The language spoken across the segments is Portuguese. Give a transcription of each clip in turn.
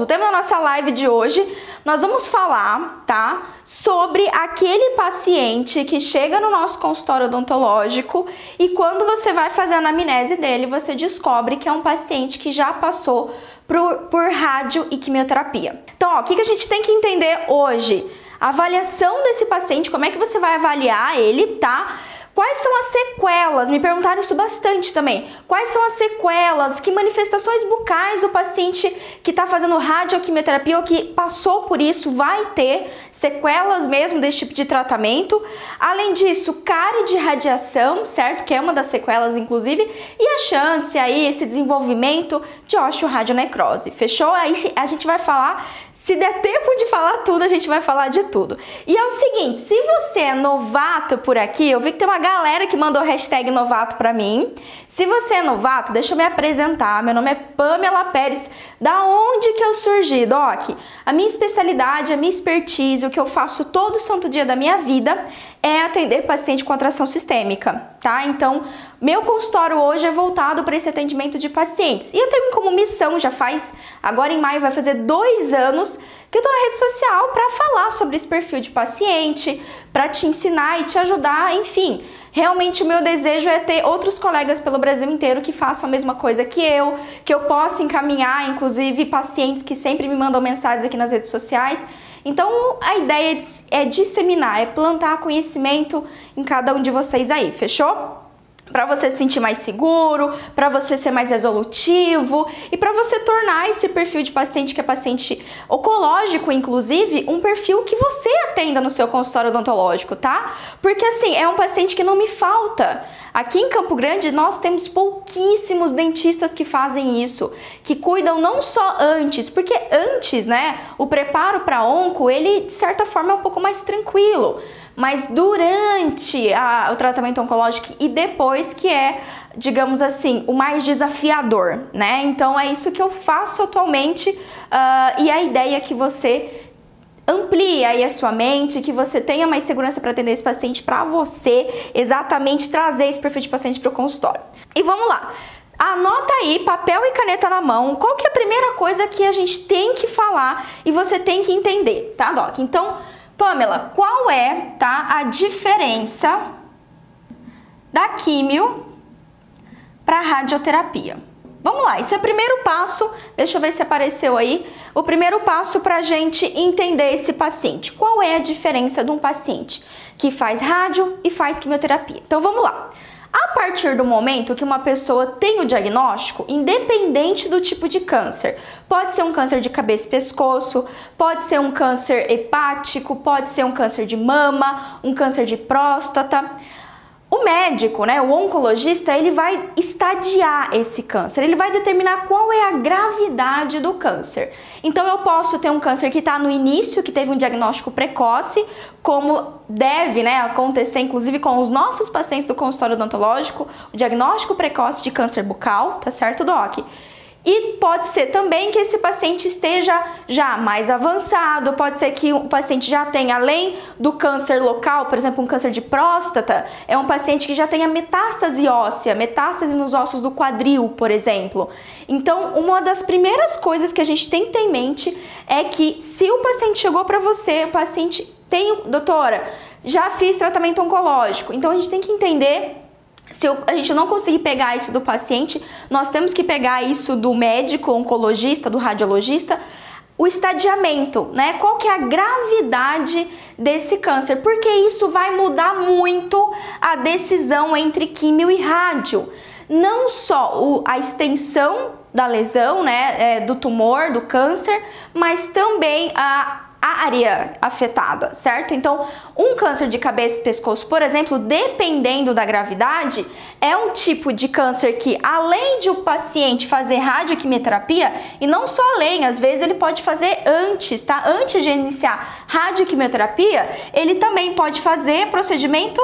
No tema da nossa live de hoje, nós vamos falar, tá, sobre aquele paciente que chega no nosso consultório odontológico e quando você vai fazer a anamnese dele, você descobre que é um paciente que já passou por, por rádio e quimioterapia. Então, ó, o que, que a gente tem que entender hoje? A avaliação desse paciente, como é que você vai avaliar ele, tá? Quais são as sequelas? Me perguntaram isso bastante também. Quais são as sequelas? Que manifestações bucais o paciente que está fazendo radioquimioterapia ou que passou por isso vai ter? Sequelas mesmo desse tipo de tratamento. Além disso, cárie de radiação, certo? Que é uma das sequelas, inclusive. E a chance aí, esse desenvolvimento de osteoradionecrose. Fechou? Aí a gente vai falar se der tempo de falar tudo, a gente vai falar de tudo. E é o seguinte, se você é novato por aqui, eu vi que tem uma galera que mandou hashtag novato pra mim. Se você é novato, deixa eu me apresentar. Meu nome é Pamela Pérez. Da onde que eu surgi, Doc? A minha especialidade, a minha expertise, o que eu faço todo santo dia da minha vida é atender paciente com atração sistêmica, tá? Então, meu consultório hoje é voltado para esse atendimento de pacientes. E eu tenho como missão, já faz, agora em maio vai fazer dois anos, que eu tô na rede social para falar sobre esse perfil de paciente, para te ensinar e te ajudar, enfim. Realmente o meu desejo é ter outros colegas pelo Brasil inteiro que façam a mesma coisa que eu, que eu possa encaminhar, inclusive pacientes que sempre me mandam mensagens aqui nas redes sociais então a ideia é disseminar, é plantar conhecimento em cada um de vocês aí, fechou? Para você se sentir mais seguro, para você ser mais resolutivo e para você tornar esse perfil de paciente que é paciente oncológico, inclusive, um perfil que você atenda no seu consultório odontológico, tá? Porque assim, é um paciente que não me falta. Aqui em Campo Grande nós temos pouquíssimos dentistas que fazem isso, que cuidam não só antes, porque antes, né, o preparo para onco, ele de certa forma é um pouco mais tranquilo mas durante a, o tratamento oncológico e depois que é, digamos assim, o mais desafiador, né? Então é isso que eu faço atualmente uh, e a ideia é que você amplie aí a sua mente, que você tenha mais segurança para atender esse paciente para você exatamente trazer esse perfil de paciente para o consultório. E vamos lá. Anota aí, papel e caneta na mão, qual que é a primeira coisa que a gente tem que falar e você tem que entender, tá, Doc? Então, Pamela, qual é, tá, a diferença da químio para radioterapia? Vamos lá, esse é o primeiro passo, deixa eu ver se apareceu aí, o primeiro passo para a gente entender esse paciente. Qual é a diferença de um paciente que faz rádio e faz quimioterapia? Então vamos lá. A partir do momento que uma pessoa tem o diagnóstico, independente do tipo de câncer, pode ser um câncer de cabeça e pescoço, pode ser um câncer hepático, pode ser um câncer de mama, um câncer de próstata. O médico, né, o oncologista, ele vai estadiar esse câncer, ele vai determinar qual é a gravidade do câncer. Então eu posso ter um câncer que está no início, que teve um diagnóstico precoce, como deve né, acontecer, inclusive com os nossos pacientes do consultório odontológico, o diagnóstico precoce de câncer bucal, tá certo, Doc? E pode ser também que esse paciente esteja já mais avançado, pode ser que o paciente já tenha, além do câncer local, por exemplo, um câncer de próstata, é um paciente que já tenha metástase óssea, metástase nos ossos do quadril, por exemplo. Então, uma das primeiras coisas que a gente tem que ter em mente é que se o paciente chegou para você, o paciente tem, doutora, já fiz tratamento oncológico, então a gente tem que entender se a gente não conseguir pegar isso do paciente, nós temos que pegar isso do médico, oncologista, do radiologista, o estadiamento, né? Qual que é a gravidade desse câncer? Porque isso vai mudar muito a decisão entre químio e rádio. Não só o, a extensão da lesão, né, é, do tumor, do câncer, mas também a área afetada, certo? Então, um câncer de cabeça e pescoço, por exemplo, dependendo da gravidade, é um tipo de câncer que, além de o paciente fazer radioquimioterapia, e não só além, às vezes ele pode fazer antes, tá? Antes de iniciar radioquimioterapia, ele também pode fazer procedimento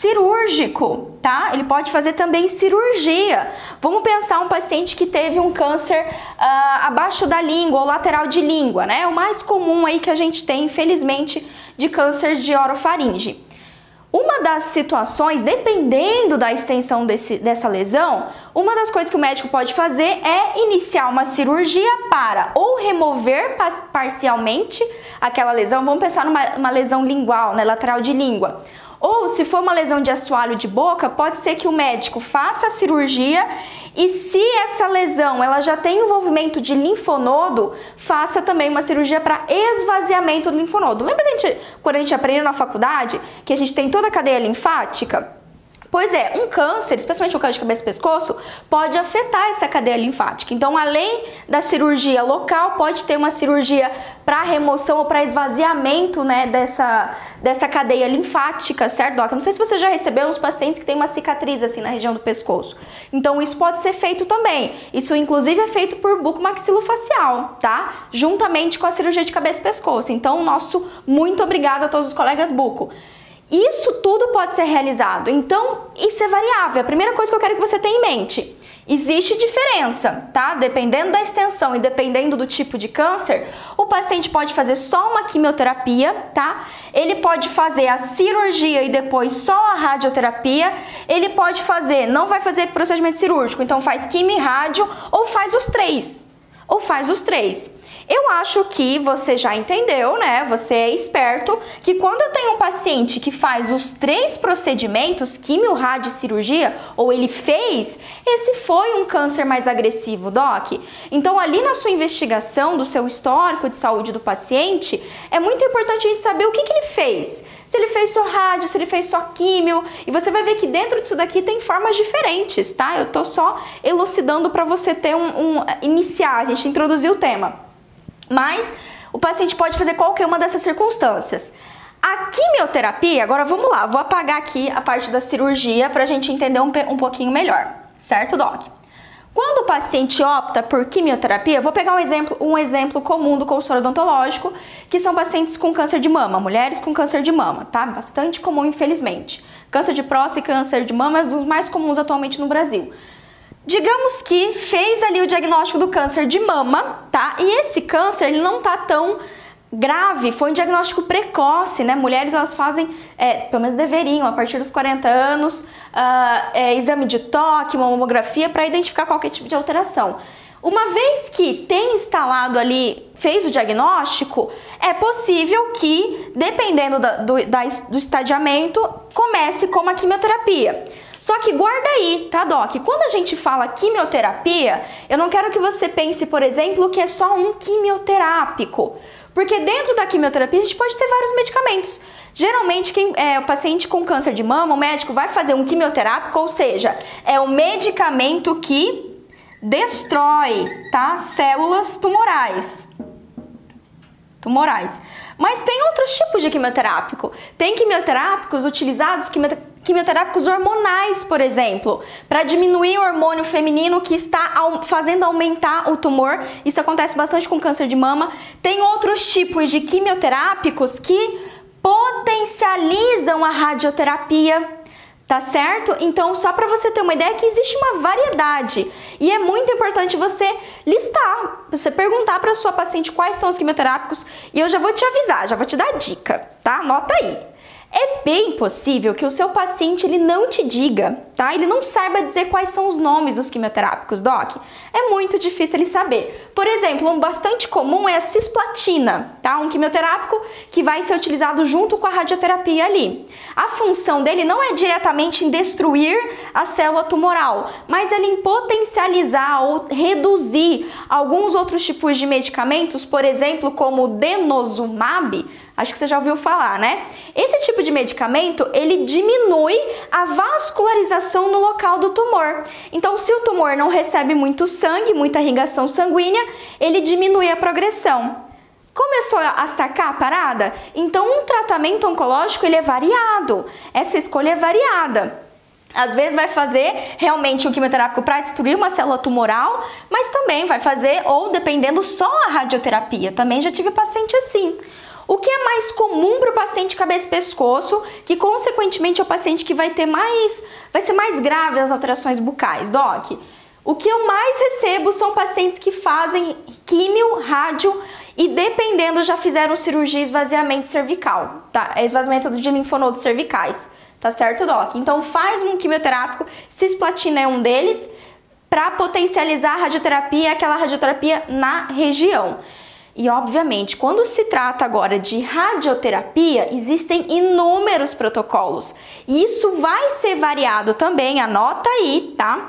cirúrgico, tá? Ele pode fazer também cirurgia. Vamos pensar um paciente que teve um câncer uh, abaixo da língua ou lateral de língua, né? O mais comum aí que a gente tem, infelizmente, de câncer de orofaringe. Uma das situações, dependendo da extensão desse, dessa lesão, uma das coisas que o médico pode fazer é iniciar uma cirurgia para ou remover parcialmente aquela lesão, vamos pensar numa lesão lingual, né, lateral de língua, ou se for uma lesão de assoalho de boca, pode ser que o médico faça a cirurgia e se essa lesão ela já tem envolvimento de linfonodo, faça também uma cirurgia para esvaziamento do linfonodo. Lembra a gente, quando a gente aprende na faculdade que a gente tem toda a cadeia linfática? Pois é, um câncer, especialmente o câncer de cabeça e pescoço, pode afetar essa cadeia linfática. Então, além da cirurgia local, pode ter uma cirurgia para remoção ou para esvaziamento né, dessa, dessa cadeia linfática, certo, Doc? Não sei se você já recebeu uns pacientes que têm uma cicatriz assim na região do pescoço. Então, isso pode ser feito também. Isso, inclusive, é feito por bucomaxilofacial, tá? Juntamente com a cirurgia de cabeça e pescoço. Então, nosso muito obrigado a todos os colegas buco. Isso tudo pode ser realizado. Então, isso é variável. A primeira coisa que eu quero que você tenha em mente, existe diferença, tá? Dependendo da extensão e dependendo do tipo de câncer, o paciente pode fazer só uma quimioterapia, tá? Ele pode fazer a cirurgia e depois só a radioterapia. Ele pode fazer, não vai fazer procedimento cirúrgico, então faz quimio e rádio ou faz os três. Ou faz os três. Eu acho que você já entendeu, né? Você é esperto que quando eu tenho um paciente que faz os três procedimentos, quimio, rádio cirurgia, ou ele fez, esse foi um câncer mais agressivo, doc. Então, ali na sua investigação do seu histórico de saúde do paciente, é muito importante a gente saber o que, que ele fez se ele fez só rádio, se ele fez só químio, e você vai ver que dentro disso daqui tem formas diferentes, tá? Eu tô só elucidando para você ter um, um iniciar, a gente introduziu o tema. Mas o paciente pode fazer qualquer uma dessas circunstâncias. A quimioterapia, agora vamos lá, vou apagar aqui a parte da cirurgia para a gente entender um, um pouquinho melhor, certo, Doc? Quando o paciente opta por quimioterapia, vou pegar um exemplo, um exemplo comum do consultório odontológico, que são pacientes com câncer de mama, mulheres com câncer de mama, tá? Bastante comum, infelizmente. Câncer de próstata e câncer de mama é um dos mais comuns atualmente no Brasil. Digamos que fez ali o diagnóstico do câncer de mama, tá? E esse câncer ele não tá tão grave, foi um diagnóstico precoce, né? Mulheres elas fazem, é, pelo menos deveriam, a partir dos 40 anos, uh, é, exame de toque, uma mamografia para identificar qualquer tipo de alteração. Uma vez que tem instalado ali, fez o diagnóstico, é possível que, dependendo da, do, da, do estadiamento, comece com uma quimioterapia. Só que guarda aí, tá, Doc? Quando a gente fala quimioterapia, eu não quero que você pense, por exemplo, que é só um quimioterápico. Porque dentro da quimioterapia a gente pode ter vários medicamentos. Geralmente, quem é o paciente com câncer de mama, o médico vai fazer um quimioterápico, ou seja, é o medicamento que destrói, tá? Células tumorais. Tumorais. Mas tem outros tipos de quimioterápico. Tem quimioterápicos utilizados, quimioterápicos hormonais, por exemplo, para diminuir o hormônio feminino que está fazendo aumentar o tumor. Isso acontece bastante com câncer de mama. Tem outros tipos de quimioterápicos que potencializam a radioterapia. Tá certo? Então, só para você ter uma ideia que existe uma variedade e é muito importante você listar, você perguntar para sua paciente quais são os quimioterápicos e eu já vou te avisar, já vou te dar dica, tá? Anota aí. É bem possível que o seu paciente ele não te diga, tá? Ele não saiba dizer quais são os nomes dos quimioterápicos, doc. É muito difícil ele saber. Por exemplo, um bastante comum é a cisplatina, tá? Um quimioterápico que vai ser utilizado junto com a radioterapia ali. A função dele não é diretamente em destruir a célula tumoral, mas ele em potencializar ou reduzir alguns outros tipos de medicamentos, por exemplo, como o denosumab, Acho que você já ouviu falar, né? Esse tipo de medicamento, ele diminui a vascularização no local do tumor. Então, se o tumor não recebe muito sangue, muita irrigação sanguínea, ele diminui a progressão. Começou a sacar a parada? Então, um tratamento oncológico ele é variado. Essa escolha é variada. Às vezes vai fazer realmente um quimioterápico para destruir uma célula tumoral, mas também vai fazer, ou dependendo, só a radioterapia. Também já tive paciente assim. O que é mais comum para o paciente cabeça e pescoço, que consequentemente é o paciente que vai ter mais, vai ser mais grave as alterações bucais, doc? O que eu mais recebo são pacientes que fazem químio, rádio e dependendo já fizeram cirurgia esvaziamento cervical, tá? É esvaziamento de linfonodos cervicais, tá certo, doc? Então faz um quimioterápico, cisplatina é um deles, para potencializar a radioterapia, aquela radioterapia na região. E obviamente, quando se trata agora de radioterapia, existem inúmeros protocolos. E isso vai ser variado também, anota aí, tá?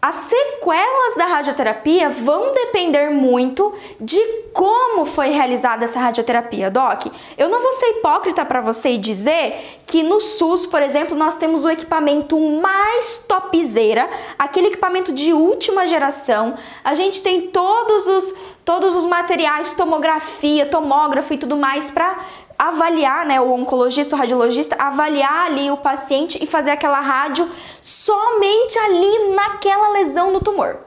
As sequelas da radioterapia vão depender muito de como foi realizada essa radioterapia, Doc. Eu não vou ser hipócrita para você e dizer que no SUS, por exemplo, nós temos o equipamento mais topzera, aquele equipamento de última geração. A gente tem todos os todos os materiais, tomografia, tomógrafo e tudo mais para avaliar, né, o oncologista, o radiologista, avaliar ali o paciente e fazer aquela rádio somente ali naquela lesão no tumor.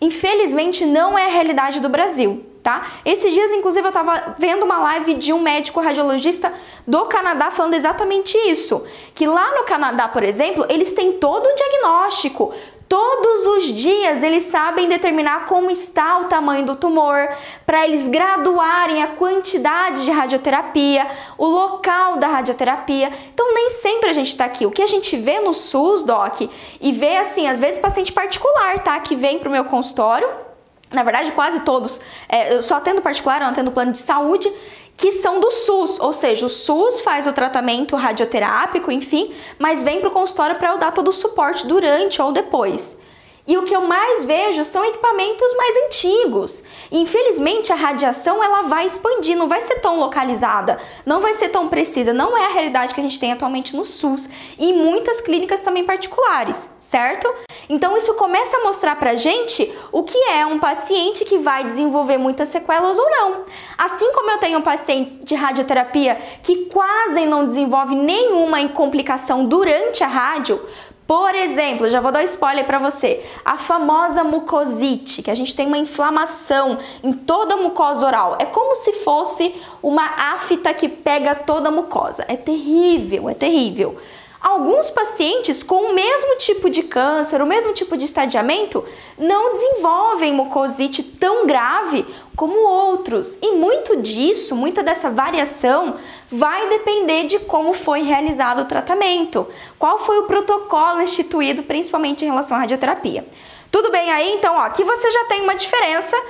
Infelizmente não é a realidade do Brasil, tá? Esses dias, inclusive, eu estava vendo uma live de um médico radiologista do Canadá falando exatamente isso. Que lá no Canadá, por exemplo, eles têm todo um diagnóstico, Todos os dias eles sabem determinar como está o tamanho do tumor, para eles graduarem a quantidade de radioterapia, o local da radioterapia. Então nem sempre a gente está aqui. O que a gente vê no SUS, Doc, e vê assim, às vezes paciente particular, tá? Que vem para o meu consultório, na verdade quase todos, é, só tendo particular, não tendo plano de saúde, que são do SUS, ou seja, o SUS faz o tratamento radioterápico, enfim, mas vem para o consultório para eu dar todo o suporte durante ou depois. E o que eu mais vejo são equipamentos mais antigos. Infelizmente, a radiação ela vai expandir, não vai ser tão localizada, não vai ser tão precisa. Não é a realidade que a gente tem atualmente no SUS e em muitas clínicas também particulares certo? Então isso começa a mostrar pra gente o que é um paciente que vai desenvolver muitas sequelas ou não. Assim como eu tenho pacientes de radioterapia que quase não desenvolve nenhuma complicação durante a rádio, por exemplo, já vou dar spoiler para você, a famosa mucosite, que a gente tem uma inflamação em toda a mucosa oral. É como se fosse uma afta que pega toda a mucosa. É terrível, é terrível. Alguns pacientes com o mesmo tipo de câncer, o mesmo tipo de estadiamento, não desenvolvem mucosite tão grave como outros. E muito disso, muita dessa variação, vai depender de como foi realizado o tratamento, qual foi o protocolo instituído, principalmente em relação à radioterapia. Tudo bem aí? Então, ó, aqui você já tem uma diferença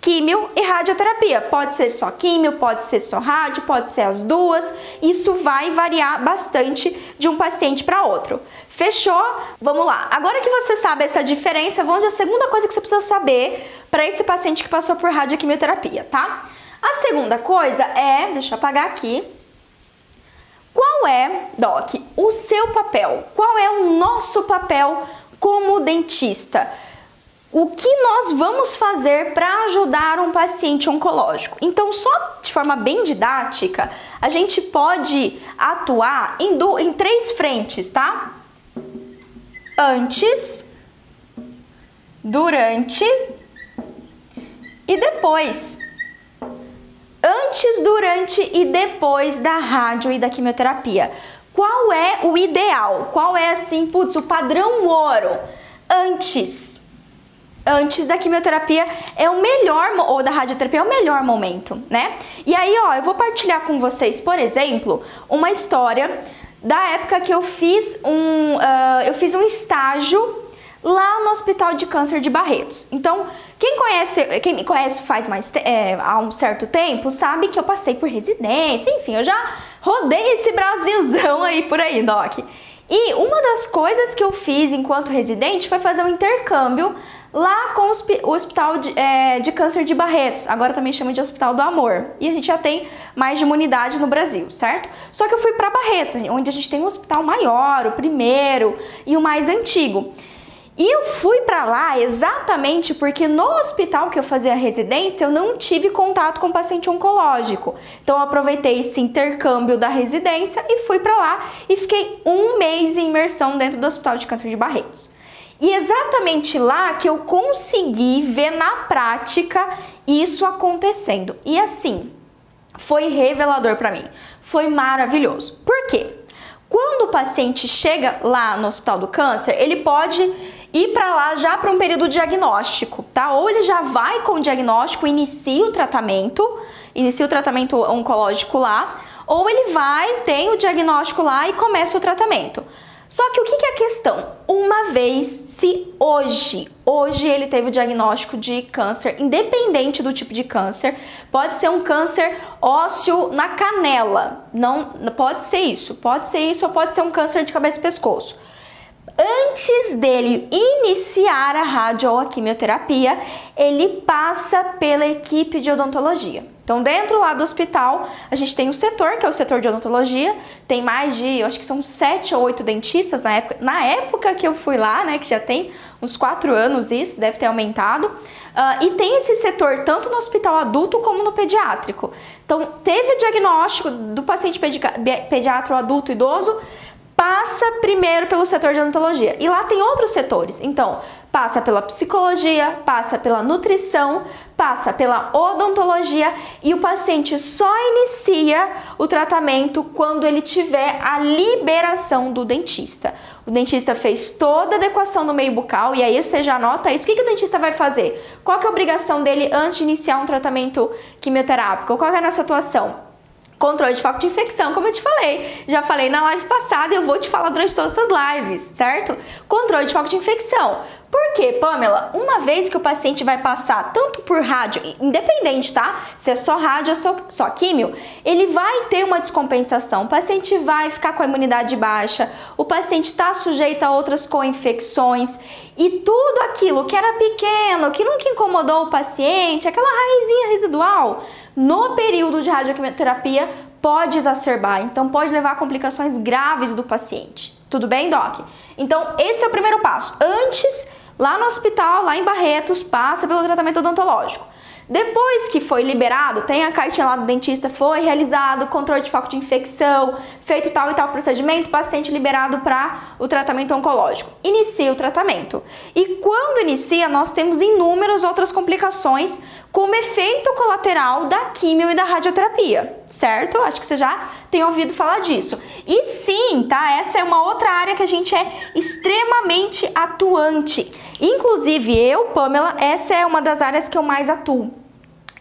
químio e radioterapia. Pode ser só químio, pode ser só rádio, pode ser as duas. Isso vai variar bastante de um paciente para outro. Fechou? Vamos lá. Agora que você sabe essa diferença, vamos à segunda coisa que você precisa saber para esse paciente que passou por radioquimioterapia, tá? A segunda coisa é, deixa eu apagar aqui. Qual é, Doc, o seu papel? Qual é o nosso papel como dentista? O que nós vamos fazer para ajudar um paciente oncológico. Então, só de forma bem didática, a gente pode atuar em, do, em três frentes, tá? Antes, durante e depois. Antes, durante e depois da rádio e da quimioterapia. Qual é o ideal? Qual é assim, putz, o padrão ouro? Antes antes da quimioterapia é o melhor, ou da radioterapia é o melhor momento, né? E aí, ó, eu vou partilhar com vocês, por exemplo, uma história da época que eu fiz um, uh, eu fiz um estágio lá no Hospital de Câncer de Barretos. Então, quem conhece, quem me conhece faz mais é, há um certo tempo, sabe que eu passei por residência, enfim, eu já rodei esse Brasilzão aí por aí, Doc. E uma das coisas que eu fiz enquanto residente foi fazer um intercâmbio lá com o Hospital de, é, de, Câncer de Barretos, agora também chama de Hospital do Amor. E a gente já tem mais de uma unidade no Brasil, certo? Só que eu fui para Barretos, onde a gente tem um hospital maior, o primeiro e o mais antigo. E eu fui para lá exatamente porque no hospital que eu fazia residência eu não tive contato com paciente oncológico. Então eu aproveitei esse intercâmbio da residência e fui para lá e fiquei um mês em imersão dentro do Hospital de Câncer de Barretos. E exatamente lá que eu consegui ver na prática isso acontecendo. E assim, foi revelador para mim. Foi maravilhoso. Por quê? Quando o paciente chega lá no Hospital do Câncer, ele pode ir para lá já para um período diagnóstico, tá? Ou ele já vai com o diagnóstico, inicia o tratamento, inicia o tratamento oncológico lá, ou ele vai, tem o diagnóstico lá e começa o tratamento. Só que o que é a questão? Uma vez se hoje, hoje ele teve o diagnóstico de câncer, independente do tipo de câncer, pode ser um câncer ósseo na canela, não pode ser isso, pode ser isso ou pode ser um câncer de cabeça e pescoço. Antes dele iniciar a radio ou a quimioterapia, ele passa pela equipe de odontologia. Então, dentro lá do hospital, a gente tem o setor, que é o setor de odontologia, tem mais de, eu acho que são sete ou oito dentistas na época, na época que eu fui lá, né, que já tem uns quatro anos isso, deve ter aumentado. Uh, e tem esse setor tanto no hospital adulto como no pediátrico. Então, teve diagnóstico do paciente pediatra adulto idoso, passa primeiro pelo setor de odontologia. E lá tem outros setores. Então, passa pela psicologia, passa pela nutrição, passa pela odontologia e o paciente só inicia o tratamento quando ele tiver a liberação do dentista. O dentista fez toda a adequação no meio bucal e aí você já anota isso. O que, o dentista vai fazer? Qual é a obrigação dele antes de iniciar um tratamento quimioterápico? Qual é a nossa atuação? Controle de foco de infecção, como eu te falei. Já falei na live passada e eu vou te falar durante todas essas lives, certo? Controle de foco de infecção. Por quê, Pamela? Uma vez que o paciente vai passar tanto por rádio, independente, tá? Se é só rádio ou só, só químio, ele vai ter uma descompensação. O paciente vai ficar com a imunidade baixa, o paciente está sujeito a outras co-infecções e tudo aquilo que era pequeno, que nunca incomodou o paciente, aquela raizinha residual, no período de radioquimioterapia pode exacerbar, então pode levar a complicações graves do paciente. Tudo bem, Doc? Então, esse é o primeiro passo. Antes, lá no hospital, lá em Barretos, passa pelo tratamento odontológico. Depois que foi liberado, tem a cartinha lá do dentista, foi realizado controle de foco de infecção, feito tal e tal procedimento, paciente liberado para o tratamento oncológico. Inicia o tratamento. E quando inicia, nós temos inúmeras outras complicações como efeito colateral da quimio e da radioterapia, certo? Acho que você já tem ouvido falar disso. E sim, tá? Essa é uma outra área que a gente é extremamente atuante. Inclusive eu, Pamela, essa é uma das áreas que eu mais atuo.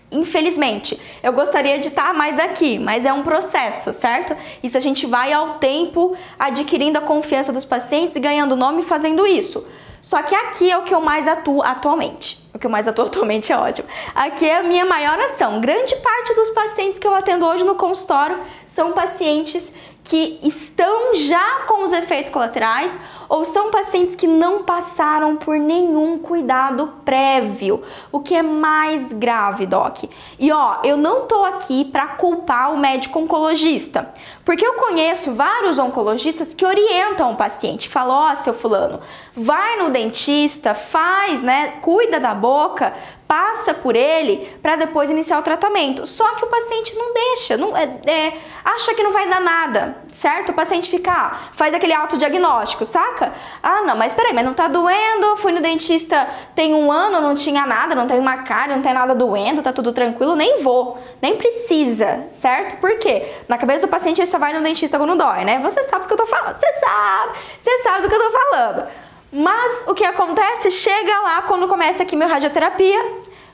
Infelizmente, eu gostaria de estar mais aqui, mas é um processo, certo? Isso a gente vai ao tempo adquirindo a confiança dos pacientes e ganhando nome fazendo isso. Só que aqui é o que eu mais atuo atualmente. O que eu mais atuo atualmente é ótimo. Aqui é a minha maior ação. Grande parte dos pacientes que eu atendo hoje no consultório são pacientes que estão já com os efeitos colaterais ou são pacientes que não passaram por nenhum cuidado prévio, o que é mais grave, doc. E ó, eu não tô aqui para culpar o médico oncologista, porque eu conheço vários oncologistas que orientam o paciente, falam: "Ó, oh, seu fulano, vai no dentista, faz, né, cuida da boca, passa por ele para depois iniciar o tratamento. Só que o paciente não deixa, não, é, é, acha que não vai dar nada, certo? O paciente fica, ah, faz aquele autodiagnóstico, saca? Ah, não, mas peraí, mas não tá doendo, fui no dentista tem um ano, não tinha nada, não tem uma cara, não tem nada doendo, tá tudo tranquilo, nem vou, nem precisa, certo? Por quê? Na cabeça do paciente ele só vai no dentista quando dói, né? Você sabe do que eu tô falando, você sabe, você sabe do que eu tô falando. Mas o que acontece? Chega lá quando começa a quimio-radioterapia,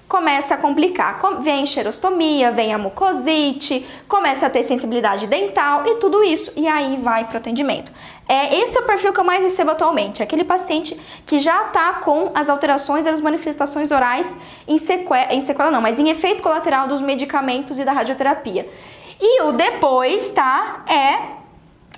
começa a complicar. Vem xerostomia, vem a mucosite, começa a ter sensibilidade dental e tudo isso. E aí vai para o atendimento. É, esse é o perfil que eu mais recebo atualmente. Aquele paciente que já está com as alterações das manifestações orais em sequela, em sequela não, mas em efeito colateral dos medicamentos e da radioterapia. E o depois, tá? É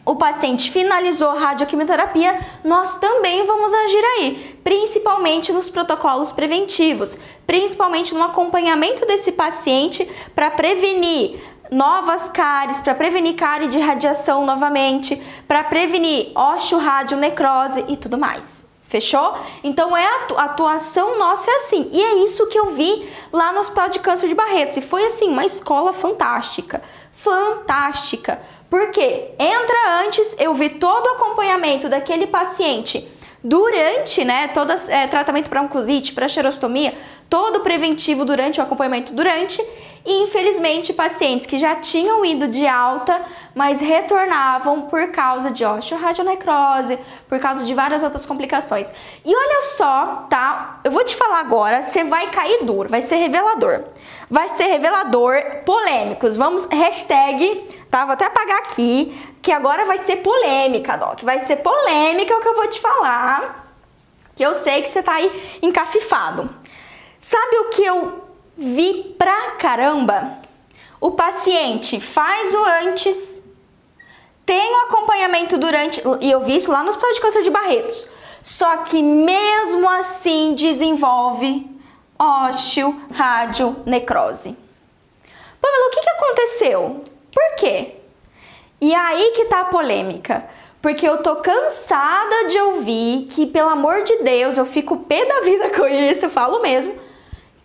o paciente finalizou a radioquimioterapia, nós também vamos agir aí, principalmente nos protocolos preventivos, principalmente no acompanhamento desse paciente para prevenir novas cáries, para prevenir cárie de radiação novamente, para prevenir osteoradionecrose e tudo mais. Fechou? Então é a atuação nossa é assim. E é isso que eu vi lá no Hospital de Câncer de Barretos. E foi assim, uma escola fantástica. Fantástica. Porque entra antes, eu vi todo o acompanhamento daquele paciente durante, né, todo é, tratamento para oncosite, para xerostomia, todo preventivo durante o acompanhamento durante, E infelizmente, pacientes que já tinham ido de alta, mas retornavam por causa de osteoradionecrose, por causa de várias outras complicações. E olha só, tá? Eu vou te falar agora, você vai cair duro, vai ser revelador. Vai ser revelador, polêmicos. Vamos, hashtag, tá? Vou até apagar aqui, que agora vai ser polêmica, Doc. Vai ser polêmica o que eu vou te falar, que eu sei que você tá aí encafifado. Sabe o que eu vi pra caramba? O paciente faz o antes, tem o acompanhamento durante, e eu vi isso lá no Hospital de Câncer de Barretos, só que mesmo assim desenvolve osteoradionecrose. Pamela, o que, que aconteceu? Por quê? E aí que tá a polêmica. Porque eu tô cansada de ouvir que, pelo amor de Deus, eu fico pé da vida com isso, eu falo mesmo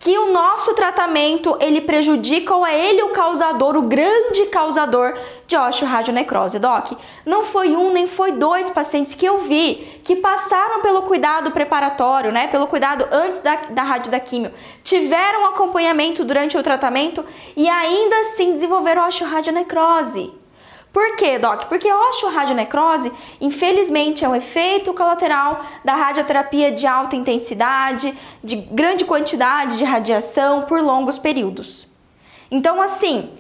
que o nosso tratamento ele prejudica ou é ele o causador, o grande causador de osteoradionecrose, doc. Não foi um nem foi dois pacientes que eu vi que passaram pelo cuidado preparatório, né, pelo cuidado antes da, da rádio da químio, tiveram acompanhamento durante o tratamento e ainda assim desenvolveram osteoradionecrose. Por quê, Doc? Porque a osteoradionecrose, infelizmente, é um efeito colateral da radioterapia de alta intensidade, de grande quantidade de radiação por longos períodos. Então, assim,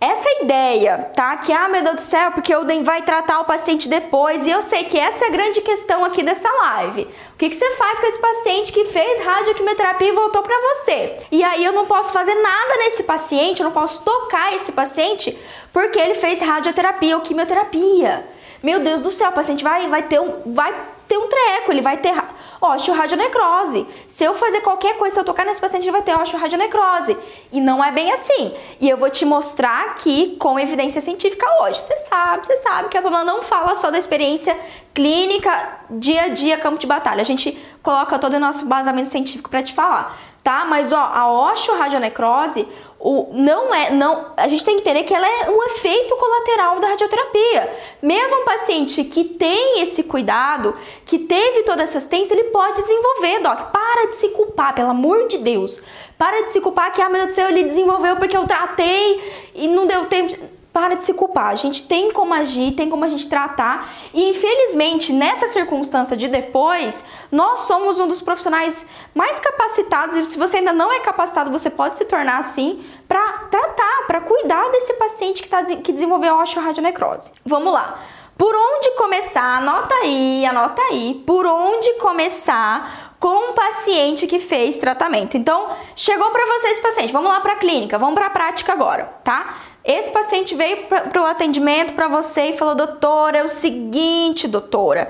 essa ideia, tá? Que, ah, meu Deus do céu, porque o DEM vai tratar o paciente depois, e eu sei que essa é a grande questão aqui dessa live. O que, que você faz com esse paciente que fez radioquimioterapia e voltou para você? E aí eu não posso fazer nada nesse paciente, eu não posso tocar esse paciente porque ele fez radioterapia ou quimioterapia. Meu Deus do céu, o paciente vai, vai ter um. Vai ter um treco, ele vai ter osteoradionecrose. Se eu fazer qualquer coisa, se eu tocar nesse paciente, ele vai ter osteoradionecrose. E não é bem assim. E eu vou te mostrar aqui com evidência científica hoje. Você sabe, você sabe que a Pamela não fala só da experiência clínica, dia a dia, campo de batalha. A gente coloca todo o nosso basamento científico para te falar tá? Mas ó, a osteoradionecrose, o, não é, não, a gente tem que entender que ela é um efeito colateral da radioterapia. Mesmo um paciente que tem esse cuidado, que teve toda essa assistência, ele pode desenvolver, doc. Para de se culpar, pelo amor de Deus. Para de se culpar que, ah, meu Deus do céu, ele desenvolveu porque eu tratei e não deu tempo. Para de se culpar. A gente tem como agir, tem como a gente tratar. E infelizmente, nessa circunstância de depois, nós somos um dos profissionais mais capacitados. E se você ainda não é capacitado, você pode se tornar assim para tratar, para cuidar desse paciente que, tá, que desenvolveu osteoradionecrose. Vamos lá. Por onde começar? Anota aí, anota aí. Por onde começar com um paciente que fez tratamento? Então, chegou para você esse paciente. Vamos lá para a clínica, vamos para a prática agora, tá? Esse paciente veio para o atendimento para você e falou: Doutora, é o seguinte, doutora.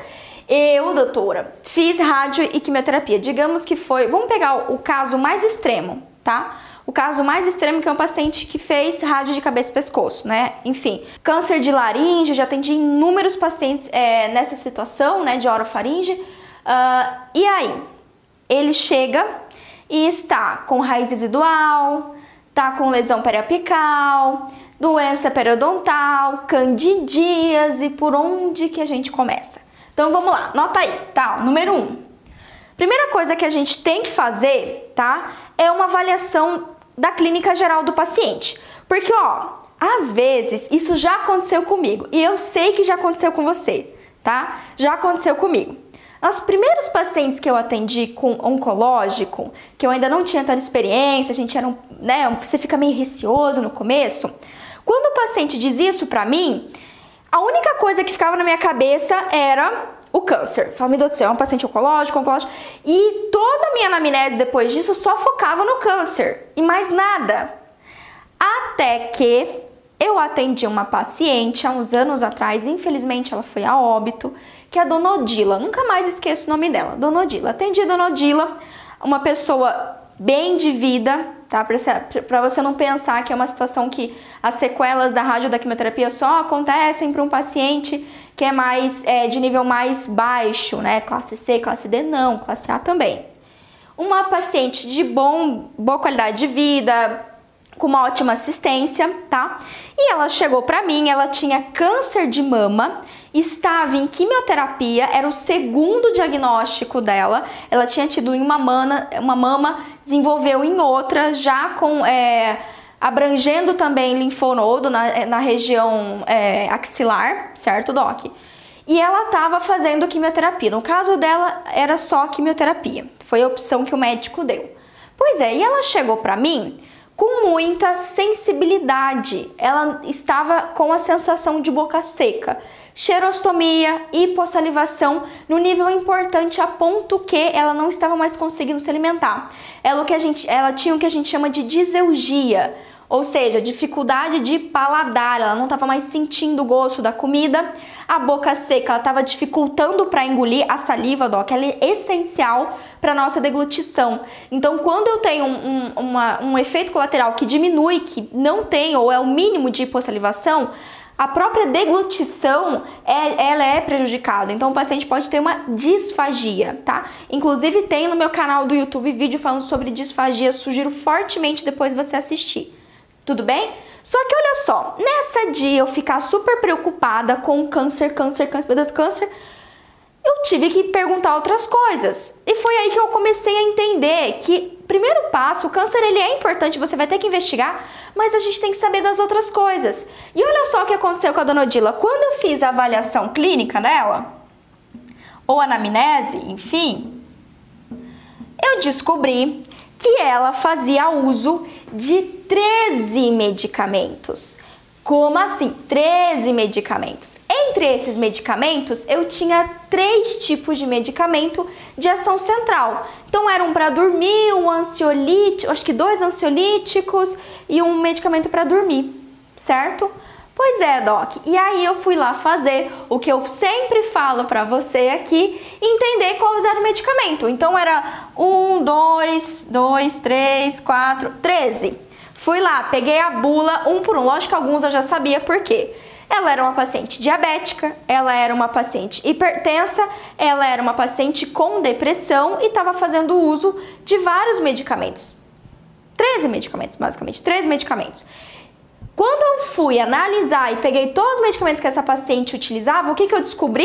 Eu, doutora, fiz rádio e quimioterapia. Digamos que foi. Vamos pegar o caso mais extremo, tá? O caso mais extremo que é um paciente que fez rádio de cabeça e pescoço, né? Enfim, câncer de laringe, já atendi inúmeros pacientes é, nessa situação, né, de orofaringe. Uh, e aí, ele chega e está com raiz residual, tá com lesão periapical, doença periodontal, candidíase, por onde que a gente começa? Então vamos lá, nota aí, tá? Número um. Primeira coisa que a gente tem que fazer, tá? É uma avaliação da clínica geral do paciente. Porque, ó, às vezes isso já aconteceu comigo e eu sei que já aconteceu com você, tá? Já aconteceu comigo. Os primeiros pacientes que eu atendi com oncológico, que eu ainda não tinha tanta experiência, a gente era um, né, você fica meio receoso no começo. Quando o paciente diz isso pra mim, a única coisa que ficava na minha cabeça era o câncer. Fala, meu Deus do céu, é um paciente oncológico, oncológico. E toda a minha anamnese depois disso só focava no câncer e mais nada. Até que eu atendi uma paciente há uns anos atrás, infelizmente ela foi a óbito, que é a Dona Odila. Nunca mais esqueço o nome dela, Dona Odila. Atendi a Dona Odila, uma pessoa bem de vida, tá? Para você não pensar que é uma situação que as sequelas da rádio da quimioterapia só acontecem para um paciente que é mais é, de nível mais baixo, né? Classe C, classe D não, classe A também. Uma paciente de bom, boa qualidade de vida, com uma ótima assistência, tá? E ela chegou para mim, ela tinha câncer de mama, estava em quimioterapia, era o segundo diagnóstico dela. Ela tinha tido em uma, mana, uma mama, desenvolveu em outra, já com é, abrangendo também linfonodo na, na região é, axilar, certo, Doc? E ela estava fazendo quimioterapia. No caso dela, era só quimioterapia. Foi a opção que o médico deu. Pois é, e ela chegou para mim com muita sensibilidade. Ela estava com a sensação de boca seca, xerostomia, hipossalivação no nível importante a ponto que ela não estava mais conseguindo se alimentar. Ela, o que a gente, ela tinha o que a gente chama de diseugia, ou seja, dificuldade de paladar, ela não estava mais sentindo o gosto da comida, a boca seca, ela estava dificultando para engolir a saliva, Doc, ela é essencial para nossa deglutição. Então, quando eu tenho um, um, uma, um efeito colateral que diminui, que não tem ou é o mínimo de hipossalivação, a própria deglutição é, ela é prejudicada. Então o paciente pode ter uma disfagia, tá? Inclusive tem no meu canal do YouTube vídeo falando sobre disfagia, sugiro fortemente depois você assistir tudo bem? Só que olha só, nessa dia eu ficar super preocupada com câncer, câncer, câncer, meu Deus, câncer, eu tive que perguntar outras coisas. E foi aí que eu comecei a entender que primeiro passo, o câncer ele é importante, você vai ter que investigar, mas a gente tem que saber das outras coisas. E olha só o que aconteceu com a dona Odila. Quando eu fiz a avaliação clínica dela, ou anamnese, enfim, eu descobri que ela fazia uso de 13 medicamentos. Como assim? 13 medicamentos. Entre esses medicamentos, eu tinha três tipos de medicamento de ação central. Então, eram para dormir, um ansiolítico, acho que dois ansiolíticos e um medicamento para dormir, certo? Pois é, Doc. E aí eu fui lá fazer o que eu sempre falo para você aqui, entender qual era o medicamento. Então era um, dois, dois, três, quatro, treze. Fui lá, peguei a bula um por um. Lógico que alguns eu já sabia por quê. Ela era uma paciente diabética, ela era uma paciente hipertensa, ela era uma paciente com depressão e estava fazendo uso de vários medicamentos. 13 medicamentos, basicamente, 13 medicamentos. Quando eu fui analisar e peguei todos os medicamentos que essa paciente utilizava, o que, que eu descobri?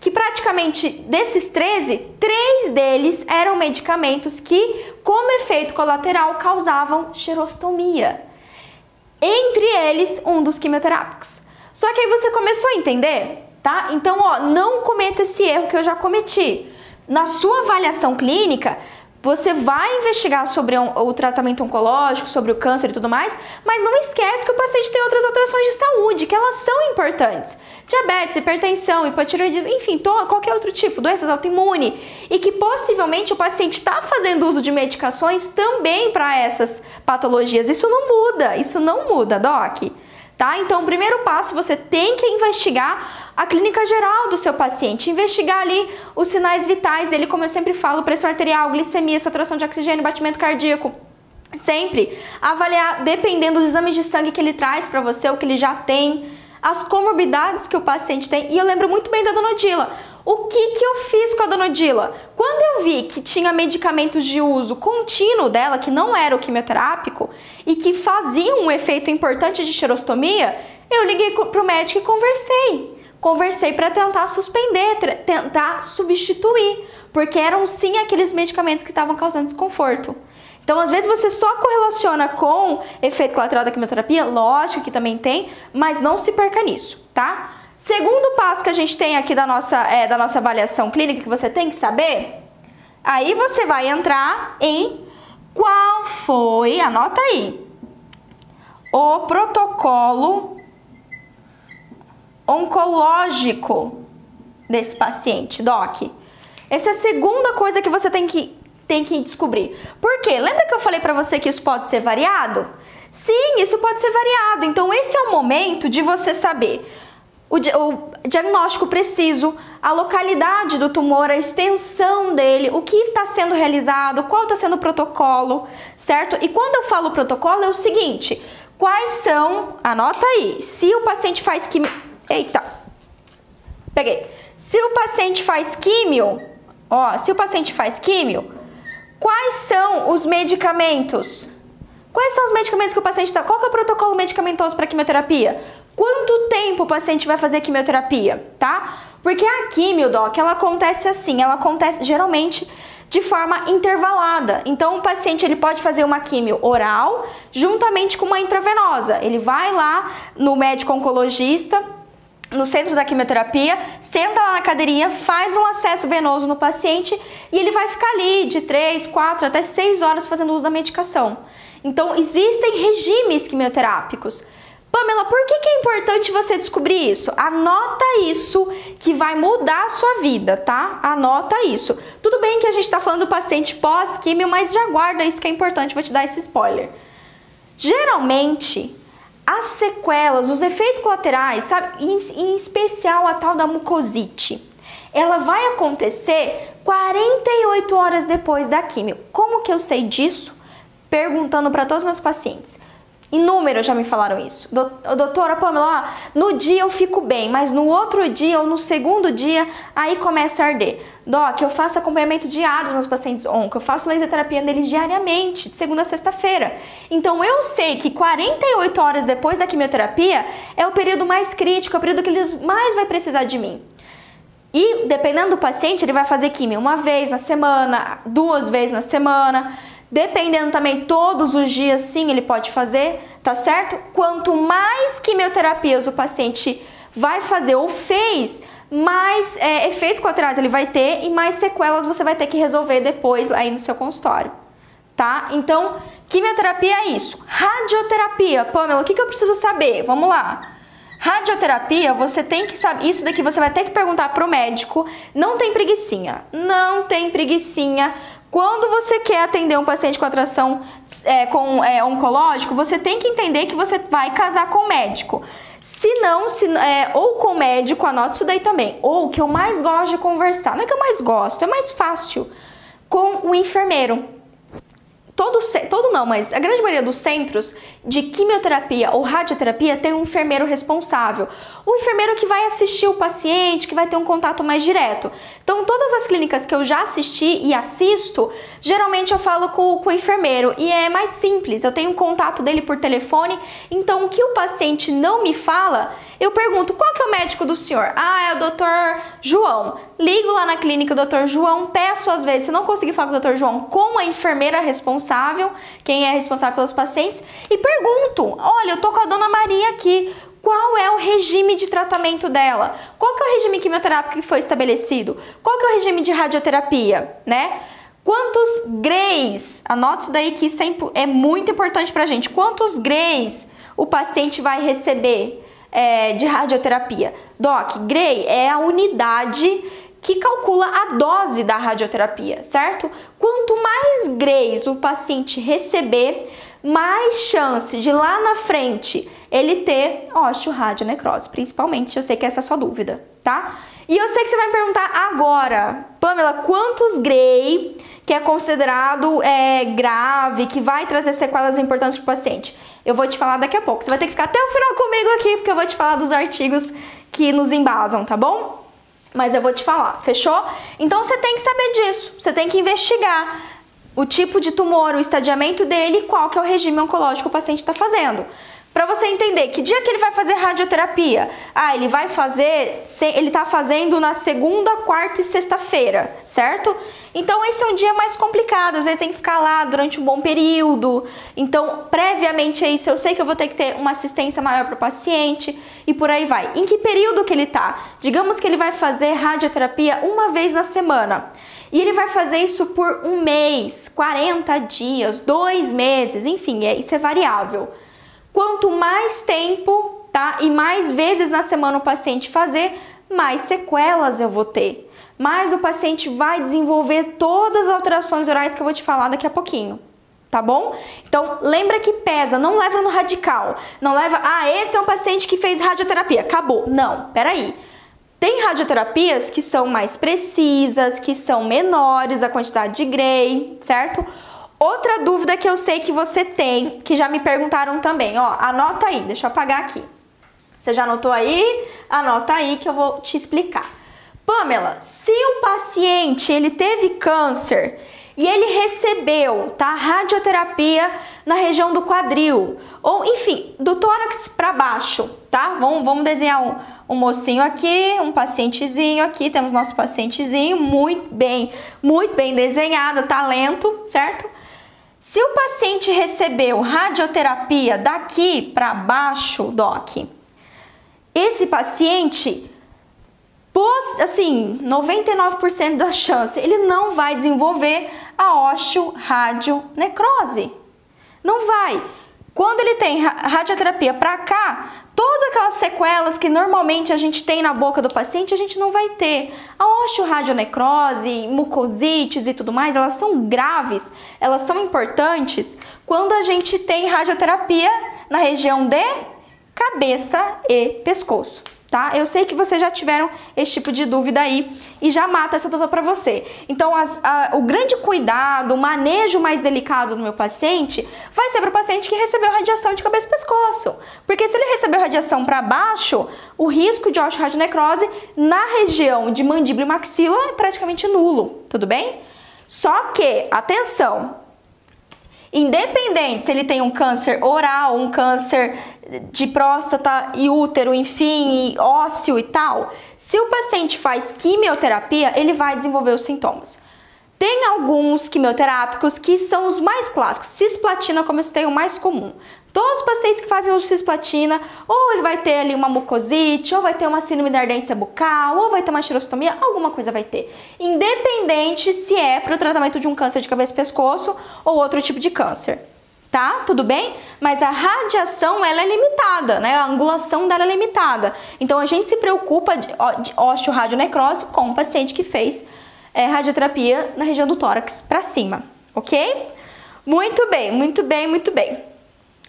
Que praticamente desses 13, três deles eram medicamentos que, como efeito colateral, causavam xerostomia. Entre eles, um dos quimioterápicos. Só que aí você começou a entender, tá? Então, ó, não cometa esse erro que eu já cometi. Na sua avaliação clínica, você vai investigar sobre o tratamento oncológico, sobre o câncer e tudo mais, mas não esquece que o paciente tem outras alterações de saúde, que elas são importantes. Diabetes, hipertensão, hipotiroidismo, enfim, qualquer outro tipo, doenças autoimunes. E que possivelmente o paciente está fazendo uso de medicações também para essas patologias. Isso não muda, isso não muda, Doc. Tá? Então, o primeiro passo, você tem que investigar a clínica geral do seu paciente, investigar ali os sinais vitais dele, como eu sempre falo, pressão arterial, glicemia, saturação de oxigênio, batimento cardíaco. Sempre avaliar, dependendo dos exames de sangue que ele traz para você, o que ele já tem, as comorbidades que o paciente tem. E eu lembro muito bem da dona Dila. O que, que eu fiz com a dona Dila? Quando eu vi que tinha medicamentos de uso contínuo dela, que não era o quimioterápico, e que faziam um efeito importante de xerostomia, eu liguei para o médico e conversei conversei para tentar suspender, tentar substituir, porque eram sim aqueles medicamentos que estavam causando desconforto. Então, às vezes você só correlaciona com efeito colateral da quimioterapia, lógico que também tem, mas não se perca nisso, tá? Segundo passo que a gente tem aqui da nossa, é, da nossa avaliação clínica que você tem que saber, aí você vai entrar em qual foi, anota aí, o protocolo oncológico desse paciente, doc. Essa é a segunda coisa que você tem que, tem que descobrir. Por quê? Lembra que eu falei para você que isso pode ser variado? Sim, isso pode ser variado. Então, esse é o momento de você saber o, o, diagnóstico preciso, a localidade do tumor, a extensão dele, o que está sendo realizado, qual está sendo o protocolo, certo? E quando eu falo protocolo, é o seguinte: quais são, anota aí, se o paciente faz quimio Eita. Peguei. Se o paciente faz químio, ó, se o paciente faz químio, quais são os medicamentos? Quais são os medicamentos que o paciente está? Qual é o protocolo medicamentoso para quimioterapia? Quanto tempo o paciente vai fazer quimioterapia, tá? Porque a quimio, doc, ela acontece assim, ela acontece geralmente de forma intervalada. Então o paciente ele pode fazer uma químio oral juntamente com uma intravenosa. Ele vai lá no médico oncologista no centro da quimioterapia, senta lá na cadeirinha, faz um acesso venoso no paciente e ele vai ficar ali de 3, 4 até 6 horas fazendo uso da medicação. Então, existem regimes quimioterápicos. Pamela, por que, que é importante você descobrir isso? Anota isso que vai mudar a sua vida, tá? Anota isso. Tudo bem que a gente está falando do paciente pós-químio, mas já guarda isso que é importante, vou te dar esse spoiler. Geralmente, as sequelas, os efeitos colaterais, sabe, em, em especial a tal da mucosite, ela vai acontecer 48 horas depois da químio. Como que eu sei disso? Perguntando para todos os meus pacientes. Inúmeros já me falaram isso. Doutora Pamela, no dia eu fico bem, mas no outro dia ou no segundo dia, aí começa a arder. Doc, eu faço acompanhamento diário dos meus pacientes onco, eu faço laser terapia neles diariamente, de segunda a sexta-feira. Então eu sei que 48 horas depois da quimioterapia é o período mais crítico, é o período que ele mais vai precisar de mim. E dependendo do paciente, ele vai fazer quimio uma vez na semana, duas vezes na semana. Dependendo também todos os dias, sim, ele pode fazer, tá certo? Quanto mais quimioterapias o paciente vai fazer ou fez, mais é, efeitos colaterais ele vai ter e mais sequelas você vai ter que resolver depois aí no seu consultório, tá? Então, quimioterapia é isso. Radioterapia, Pamela, o que, que eu preciso saber? Vamos lá. Radioterapia, você tem que saber. Isso daqui você vai ter que perguntar pro médico. Não tem preguiçinha. Não tem preguiçinha. Quando você quer atender um paciente com atração é, com, é, oncológico, você tem que entender que você vai casar com o médico. Se não, se, é, ou com o médico, anote isso daí também. Ou que eu mais gosto de conversar, não é que eu mais gosto, é mais fácil, com o enfermeiro todo, todo não, mas a grande maioria dos centros de quimioterapia ou radioterapia tem um enfermeiro responsável. O enfermeiro que vai assistir o paciente, que vai ter um contato mais direto. Então, todas as clínicas que eu já assisti e assisto, geralmente eu falo com, com o enfermeiro e é mais simples. Eu tenho um contato dele por telefone, então o que o paciente não me fala, eu pergunto: qual que é o médico do senhor? Ah, é o doutor João. Ligo lá na clínica do doutor João, peço às vezes, se não conseguir falar com o doutor João, com a enfermeira responsável, quem é responsável pelos pacientes, e pergunto: olha, eu tô com a dona Maria aqui. Qual é o regime de tratamento dela? Qual que é o regime quimioterápico que foi estabelecido? Qual que é o regime de radioterapia, né? Quantos grays, anote isso daí que isso é, é muito importante pra gente. Quantos grays o paciente vai receber é, de radioterapia? Doc, gray é a unidade que calcula a dose da radioterapia, certo? Quanto mais grays o paciente receber, mais chance de lá na frente ele ter osteoradionecrose, principalmente, eu sei que essa é a sua dúvida, tá? E eu sei que você vai me perguntar agora, Pamela, quantos Gray que é considerado é, grave, que vai trazer sequelas importantes para o paciente? Eu vou te falar daqui a pouco. Você vai ter que ficar até o final comigo aqui, porque eu vou te falar dos artigos que nos embasam, tá bom? Mas eu vou te falar, fechou? Então você tem que saber disso, você tem que investigar o tipo de tumor, o estadiamento dele qual que é o regime oncológico que o paciente está fazendo. Para você entender que dia que ele vai fazer radioterapia? Ah, ele vai fazer, ele está fazendo na segunda, quarta e sexta-feira, certo? Então esse é um dia mais complicado, às vezes tem que ficar lá durante um bom período. Então, previamente a isso, eu sei que eu vou ter que ter uma assistência maior para o paciente e por aí vai. Em que período que ele tá? Digamos que ele vai fazer radioterapia uma vez na semana. E ele vai fazer isso por um mês, 40 dias, dois meses, enfim, é, isso é variável. Quanto mais tempo, tá? E mais vezes na semana o paciente fazer, mais sequelas eu vou ter. Mais o paciente vai desenvolver todas as alterações orais que eu vou te falar daqui a pouquinho. Tá bom? Então, lembra que pesa, não leva no radical. Não leva, ah, esse é um paciente que fez radioterapia, acabou. Não, peraí. Tem radioterapias que são mais precisas, que são menores a quantidade de Gray, certo? Outra dúvida que eu sei que você tem, que já me perguntaram também, ó, anota aí, deixa eu apagar aqui. Você já anotou aí? Anota aí que eu vou te explicar. Pamela, se o paciente ele teve câncer e ele recebeu, tá, radioterapia na região do quadril, ou enfim, do tórax para baixo, tá? Vamos, vamos desenhar um, um mocinho aqui, um pacientezinho aqui, temos nosso pacientezinho muito bem, muito bem desenhado, talento, certo? Se o paciente recebeu radioterapia daqui para baixo, doc, esse paciente, assim, 99% da chance, ele não vai desenvolver a osteoradionecrose. Não vai. Quando ele tem radioterapia para cá, todas aquelas sequelas que normalmente a gente tem na boca do paciente, a gente não vai ter. A osteoradionecrose, mucosites e tudo mais, elas são graves, elas são importantes quando a gente tem radioterapia na região de cabeça e pescoço tá? Eu sei que vocês já tiveram esse tipo de dúvida aí e já mata essa dúvida para você. Então, as, a, o grande cuidado, o manejo mais delicado do meu paciente vai ser para o paciente que recebeu radiação de cabeça e pescoço. Porque se ele recebeu radiação para baixo, o risco de osteoradionecrose na região de mandíbula e maxila é praticamente nulo, tudo bem? Só que, atenção, Independente se ele tem um câncer oral, um câncer de próstata e útero, enfim, e ósseo e tal, se o paciente faz quimioterapia, ele vai desenvolver os sintomas. Tem alguns quimioterápicos que são os mais clássicos. Cisplatina, como eu citei, o mais comum. Todos os pacientes que fazem uso de cisplatina, ou ele vai ter ali uma mucosite, ou vai ter uma síndrome da ardência bucal, ou vai ter uma xerostomia, alguma coisa vai ter. Independente se é para o tratamento de um câncer de cabeça e pescoço ou outro tipo de câncer. Tá? Tudo bem? Mas a radiação ela é limitada, né? A angulação dela é limitada. Então a gente se preocupa de, de osteoradionecrose com o paciente que fez é, radioterapia na região do tórax para cima, ok? Muito bem, muito bem, muito bem.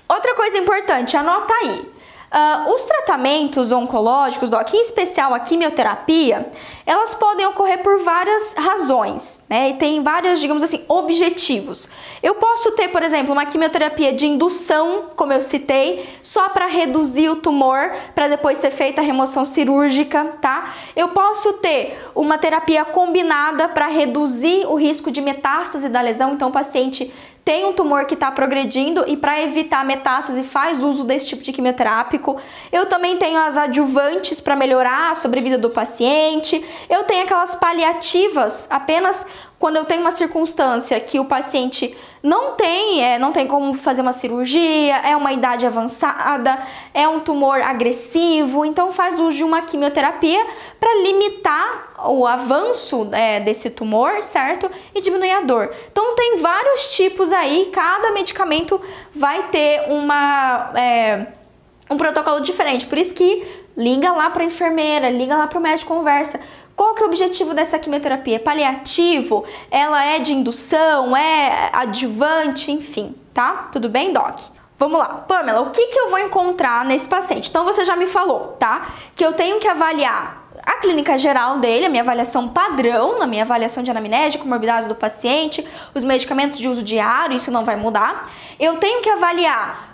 Outra coisa importante, anota aí. Uh, os tratamentos oncológicos, aqui em especial a quimioterapia, elas podem ocorrer por várias razões, né? E tem vários, digamos assim, objetivos. Eu posso ter, por exemplo, uma quimioterapia de indução, como eu citei, só para reduzir o tumor, para depois ser feita a remoção cirúrgica, tá? Eu posso ter uma terapia combinada para reduzir o risco de metástase da lesão, então o paciente tem um tumor que está progredindo e para evitar metástase faz uso desse tipo de quimioterápico. Eu também tenho as adjuvantes para melhorar a sobrevida do paciente. Eu tenho aquelas paliativas apenas quando eu tenho uma circunstância que o paciente não tem, é, não tem como fazer uma cirurgia, é uma idade avançada, é um tumor agressivo, então faz uso de uma quimioterapia para limitar o avanço é, desse tumor, certo? E diminuir a dor. Então tem vários tipos aí, cada medicamento vai ter uma. É, um protocolo diferente, por isso que liga lá para a enfermeira, liga lá para o médico, conversa. Qual que é o objetivo dessa quimioterapia? É paliativo? Ela é de indução? É adjuvante? Enfim, tá? Tudo bem, Doc? Vamos lá, Pamela, o que, que eu vou encontrar nesse paciente? Então você já me falou, tá? Que eu tenho que avaliar a clínica geral dele, a minha avaliação padrão, na minha avaliação de anamnese, comorbidades do paciente, os medicamentos de uso diário, isso não vai mudar. Eu tenho que avaliar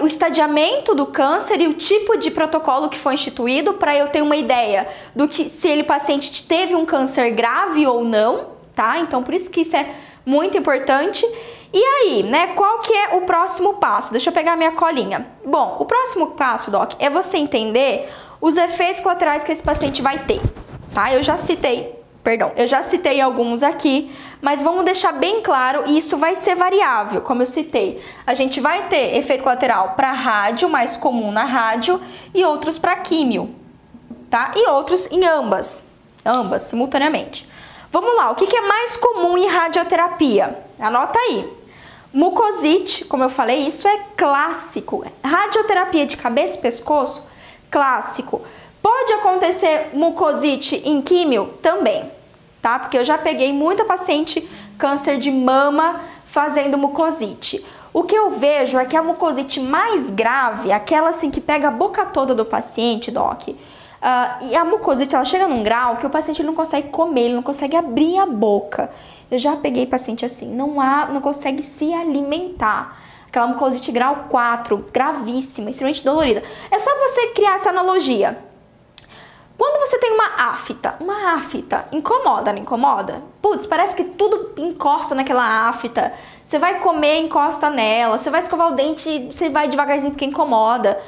o estadiamento do câncer e o tipo de protocolo que foi instituído para eu ter uma ideia do que se ele paciente teve um câncer grave ou não, tá? Então por isso que isso é muito importante. E aí, né, qual que é o próximo passo? Deixa eu pegar minha colinha. Bom, o próximo passo, Doc, é você entender os efeitos colaterais que esse paciente vai ter, tá? Eu já citei, perdão, eu já citei alguns aqui, mas vamos deixar bem claro, e isso vai ser variável, como eu citei. A gente vai ter efeito colateral para rádio, mais comum na rádio, e outros para químio, tá? E outros em ambas, ambas, simultaneamente. Vamos lá, o que, que é mais comum em radioterapia? Anota aí. Mucosite, como eu falei, isso é clássico. Radioterapia de cabeça e pescoço, clássico. Pode acontecer mucosite em químio? Também tá? Porque eu já peguei muita paciente câncer de mama fazendo mucosite. O que eu vejo é que a mucosite mais grave, aquela assim que pega a boca toda do paciente, doc, uh, e a mucosite ela chega num grau que o paciente não consegue comer, ele não consegue abrir a boca. Eu já peguei paciente assim, não há, não consegue se alimentar. Aquela mucosite grau 4, gravíssima, extremamente dolorida. É só você criar essa analogia. Quando você tem uma afta, uma afta incomoda, não incomoda? Putz, parece que tudo encosta naquela afta. Você vai comer, encosta nela. Você vai escovar o dente, você vai devagarzinho porque incomoda.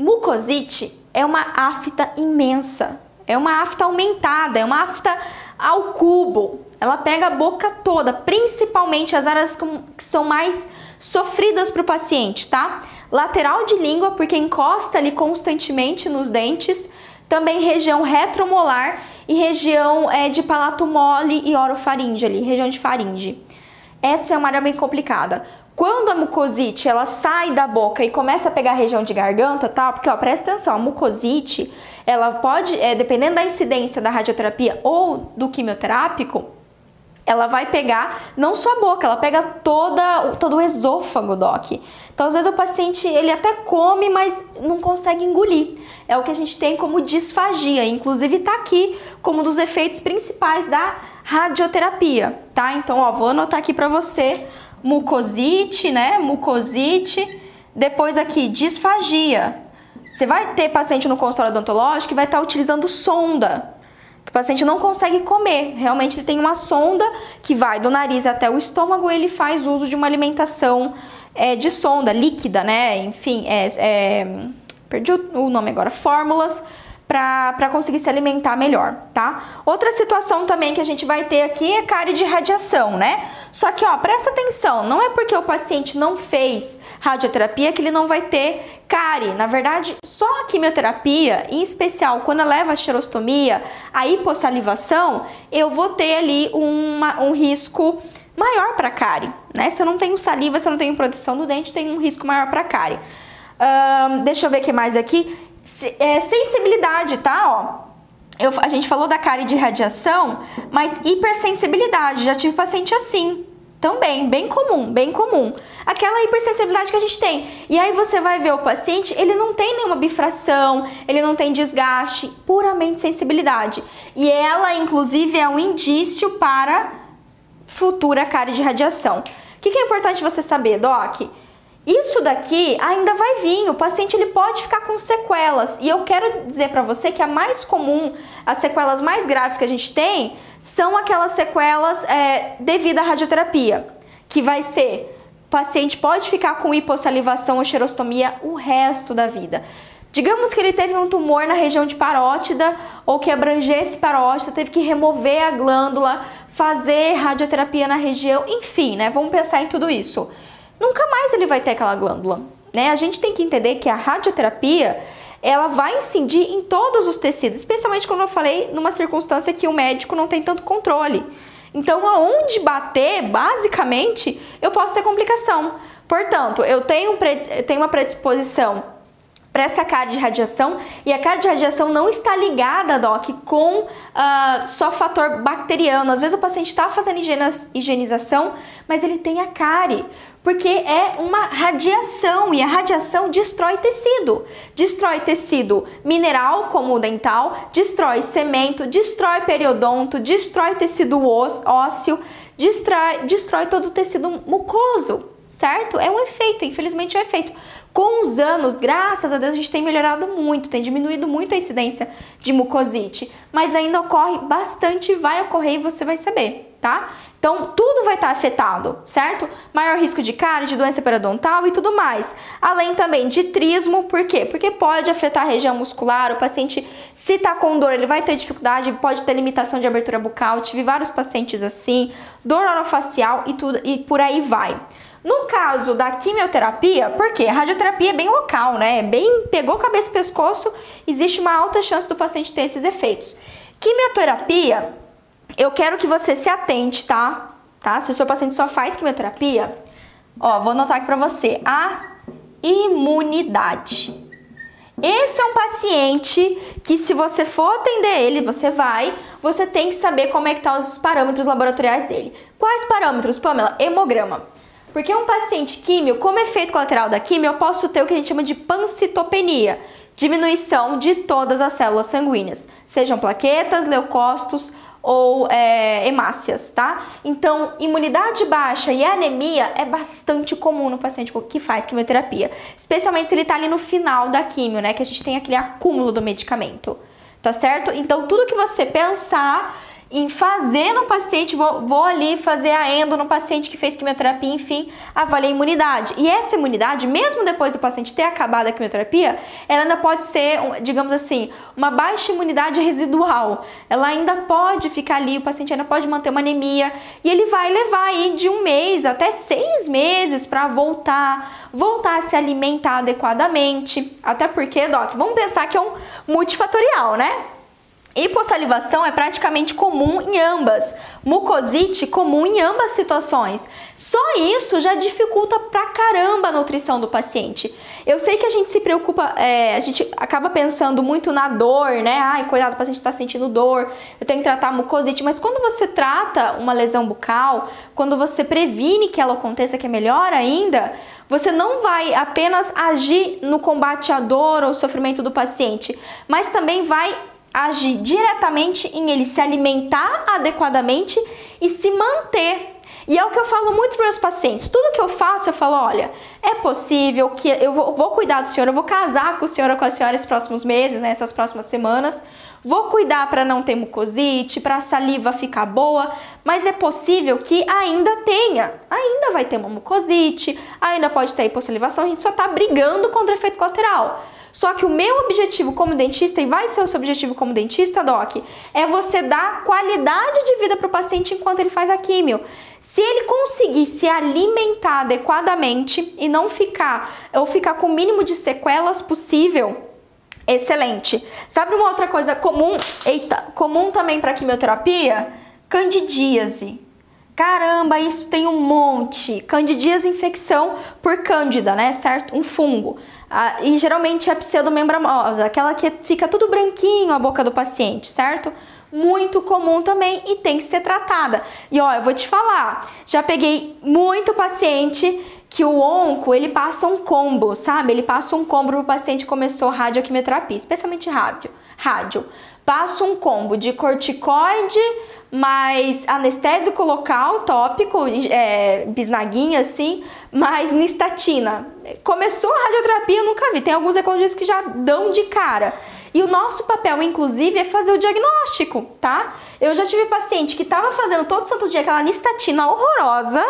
Mucosite é uma afta imensa, é uma afta aumentada, é uma afta ao cubo. Ela pega a boca toda, principalmente as áreas que são mais sofridas para o paciente, tá? Lateral de língua, porque encosta ali constantemente nos dentes, também região retromolar e região é, de palato mole e orofaringe ali, região de faringe. Essa é uma área bem complicada. Quando a mucosite ela sai da boca e começa a pegar a região de garganta, tá? Porque ó, presta atenção, a mucosite, ela pode, é, dependendo da incidência da radioterapia ou do quimioterápico, ela vai pegar não só a boca, ela pega toda, todo o esôfago, doc. Então, às vezes o paciente, ele até come, mas não consegue engolir. É o que a gente tem como disfagia, inclusive está aqui como um dos efeitos principais da radioterapia, tá? Então, ó, vou anotar aqui para você, mucosite, né? Mucosite, depois aqui disfagia. Você vai ter paciente no consultório odontológico que vai estar tá utilizando sonda, o paciente não consegue comer. Realmente ele tem uma sonda que vai do nariz até o estômago, ele faz uso de uma alimentação é, de sonda líquida, né? Enfim, é, é, perdi o nome agora, fórmulas para conseguir se alimentar melhor, tá? Outra situação também que a gente vai ter aqui é cárie de radiação, né? Só que, ó, presta atenção, não é porque o paciente não fez radioterapia que ele não vai ter cárie. Na verdade, só a quimioterapia, em especial quando eu levo a xerostomia, a hipossalivação, eu vou ter ali uma, um risco maior para cárie, né? Se eu não tenho saliva, se eu não tenho proteção do dente, tem um risco maior para cárie. Deixa eu ver o que mais aqui. É, sensibilidade, tá? Ó, eu, a gente falou da cárie de radiação, mas hipersensibilidade. Já tive paciente assim. Também, bem comum, bem comum. Aquela hipersensibilidade que a gente tem. E aí você vai ver o paciente, ele não tem nenhuma bifração, ele não tem desgaste, puramente sensibilidade. E ela, inclusive, é um indício para futura cárie de radiação. O que, que é importante você saber, Doc? Isso daqui ainda vai vir, o paciente ele pode ficar com sequelas. E eu quero dizer para você que a mais comum, as sequelas mais graves que a gente tem, são aquelas sequelas é, devido à radioterapia, que vai ser o paciente pode ficar com hipossalivação ou xerostomia o resto da vida. Digamos que ele teve um tumor na região de parótida ou que abrangesse parótida, teve que remover a glândula, fazer radioterapia na região, enfim, né? Vamos pensar em tudo isso nunca mais ele vai ter aquela glândula. Né? A gente tem que entender que a radioterapia ela vai incidir em todos os tecidos, especialmente quando eu falei numa circunstância que o médico não tem tanto controle. Então, aonde bater, basicamente, eu posso ter complicação. Portanto, eu tenho, eu tenho uma predisposição para essa cárie de radiação e a cárie de radiação não está ligada, Doc, com uh, só fator bacteriano. Às vezes o paciente está fazendo higienização, mas ele tem a cárie, porque é uma radiação e a radiação destrói tecido. Destrói tecido mineral, como o dental, destrói cemento, destrói periodonto, destrói tecido ósseo, destrói, destrói todo o tecido mucoso, certo? É um efeito, infelizmente é um efeito. Com os anos, graças a Deus, a gente tem melhorado muito, tem diminuído muito a incidência de mucosite, mas ainda ocorre bastante, vai ocorrer e você vai saber, tá? Então, tudo vai estar afetado, certo? Maior risco de cárie, de doença periodontal e tudo mais. Além também de trismo, por quê? Porque pode afetar a região muscular, o paciente, se tá com dor, ele vai ter dificuldade, pode ter limitação de abertura bucal, tive vários pacientes assim, dor orofacial e tudo, e por aí vai. No caso da quimioterapia, porque a radioterapia é bem local, né? É bem pegou cabeça e pescoço, existe uma alta chance do paciente ter esses efeitos. Quimioterapia, eu quero que você se atente, tá? Tá? Se o seu paciente só faz quimioterapia, ó, vou anotar aqui para você, a imunidade. Esse é um paciente que se você for atender ele, você vai, você tem que saber como é que tá os parâmetros laboratoriais dele. Quais parâmetros, Pamela? Hemograma. Porque um paciente químio, como efeito colateral da químio, eu posso ter o que a gente chama de pancitopenia, diminuição de todas as células sanguíneas, sejam plaquetas, leucócitos ou é, hemácias, tá? Então, imunidade baixa e anemia é bastante comum no paciente que faz quimioterapia, especialmente se ele tá ali no final da quimio, né? Que a gente tem aquele acúmulo do medicamento, tá certo? Então, tudo que você pensar em fazer no paciente, vou, vou ali fazer a endo no paciente que fez quimioterapia, enfim, avaliar a imunidade. E essa imunidade, mesmo depois do paciente ter acabado a quimioterapia, ela ainda pode ser, digamos assim, uma baixa imunidade residual. Ela ainda pode ficar ali, o paciente ainda pode manter uma anemia e ele vai levar aí de um mês até seis meses para voltar, voltar a se alimentar adequadamente. Até porque, Doc, vamos pensar que é um multifatorial, né? Hipossalivação é praticamente comum em ambas, mucosite comum em ambas situações. Só isso já dificulta pra caramba a nutrição do paciente. Eu sei que a gente se preocupa, é, a gente acaba pensando muito na dor, né? Ai, cuidado, o paciente está sentindo dor, eu tenho que tratar a mucosite. Mas quando você trata uma lesão bucal, quando você previne que ela aconteça, que é melhor ainda, você não vai apenas agir no combate à dor ou sofrimento do paciente, mas também vai agir diretamente em ele se alimentar adequadamente e se manter. E é o que eu falo muito para meus pacientes. Tudo que eu faço, eu falo: olha, é possível que eu vou, vou cuidar do senhor, eu vou casar com o senhor ou com a senhora esses próximos meses, né, essas próximas semanas. Vou cuidar para não ter mucosite, para a saliva ficar boa, mas é possível que ainda tenha, ainda vai ter uma mucosite, ainda pode ter hipossalivação, a gente só está brigando contra efeito colateral. Só que o meu objetivo como dentista, e vai ser o seu objetivo como dentista, Doc, é você dar qualidade de vida para o paciente enquanto ele faz a químio. Se ele conseguir se alimentar adequadamente e não ficar, ou ficar com o mínimo de sequelas possível, excelente. Sabe uma outra coisa comum, eita, comum também para quimioterapia? Candidíase. Caramba, isso tem um monte. Candidíase infecção por cândida, né? Certo? Um fungo. Ah, e geralmente é pseudomembramosa, aquela que fica tudo branquinho a boca do paciente, certo? Muito comum também e tem que ser tratada. E ó, eu vou te falar, já peguei muito paciente que o onco, ele passa um combo, sabe? Ele passa um combo pro paciente que começou radioquimioterapia, especialmente rádio. Rádio. Passa um combo de corticoide, mais anestésico local, tópico, é, bisnaguinha assim, mais nistatina. Começou a radioterapia, eu nunca vi. Tem alguns ecologistas que já dão de cara. E o nosso papel, inclusive, é fazer o diagnóstico, tá? Eu já tive paciente que tava fazendo todo santo dia aquela nistatina horrorosa.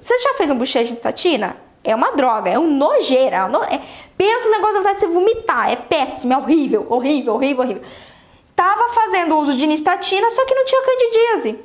Você já fez um bochecho de nistatina? É uma droga, é um nojeira. É, pensa no negócio da vontade de você vomitar. É péssimo, é horrível, horrível, horrível, horrível estava fazendo uso de nistatina, só que não tinha candidíase,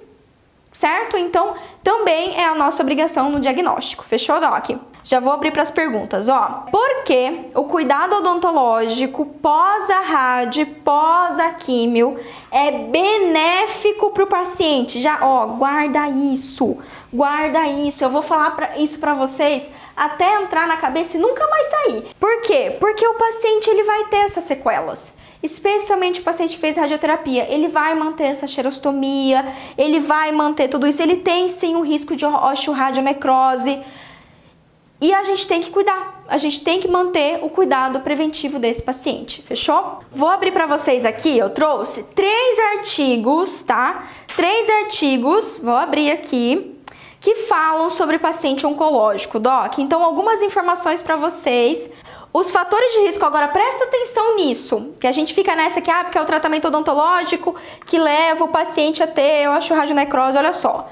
certo? Então, também é a nossa obrigação no diagnóstico. Fechou, Doc? Já vou abrir para as perguntas, ó. Por que o cuidado odontológico pós a rádio, pós a químio é benéfico para o paciente? Já, ó, guarda isso, guarda isso. Eu vou falar pra, isso para vocês até entrar na cabeça e nunca mais sair. Por quê? Porque o paciente ele vai ter essas sequelas especialmente o paciente que fez radioterapia, ele vai manter essa xerostomia, ele vai manter tudo isso, ele tem sim um risco de osteoradionecrose. E a gente tem que cuidar, a gente tem que manter o cuidado preventivo desse paciente, fechou? Vou abrir para vocês aqui, eu trouxe três artigos, tá? Três artigos, vou abrir aqui, que falam sobre paciente oncológico, doc. Então, algumas informações para vocês os fatores de risco, agora presta atenção nisso, que a gente fica nessa que, ah, porque é o tratamento odontológico que leva o paciente a ter, eu acho, radionecrose, olha só.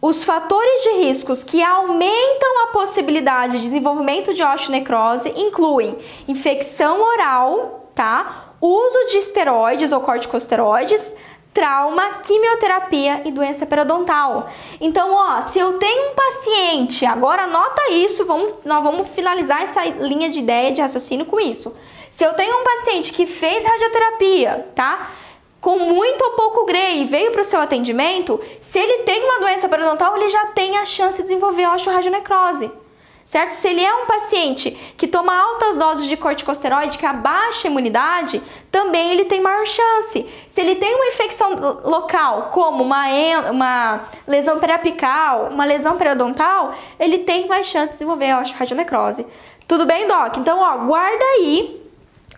Os fatores de riscos que aumentam a possibilidade de desenvolvimento de osteonecrose incluem infecção oral, tá? Uso de esteroides ou corticosteroides, trauma, quimioterapia e doença periodontal. Então, ó, se eu tenho um paciente, agora anota isso, vamos, nós vamos finalizar essa linha de ideia de raciocínio com isso. Se eu tenho um paciente que fez radioterapia, tá? Com muito ou pouco grey e veio para o seu atendimento, se ele tem uma doença periodontal, ele já tem a chance de desenvolver osteoradionecrose certo? Se ele é um paciente que toma altas doses de corticosteroide que abaixa a imunidade, também ele tem maior chance. Se ele tem uma infecção local, como uma, uma lesão periapical, uma lesão periodontal, ele tem mais chance de desenvolver a radionecrose. Tudo bem, Doc? Então, ó, guarda aí,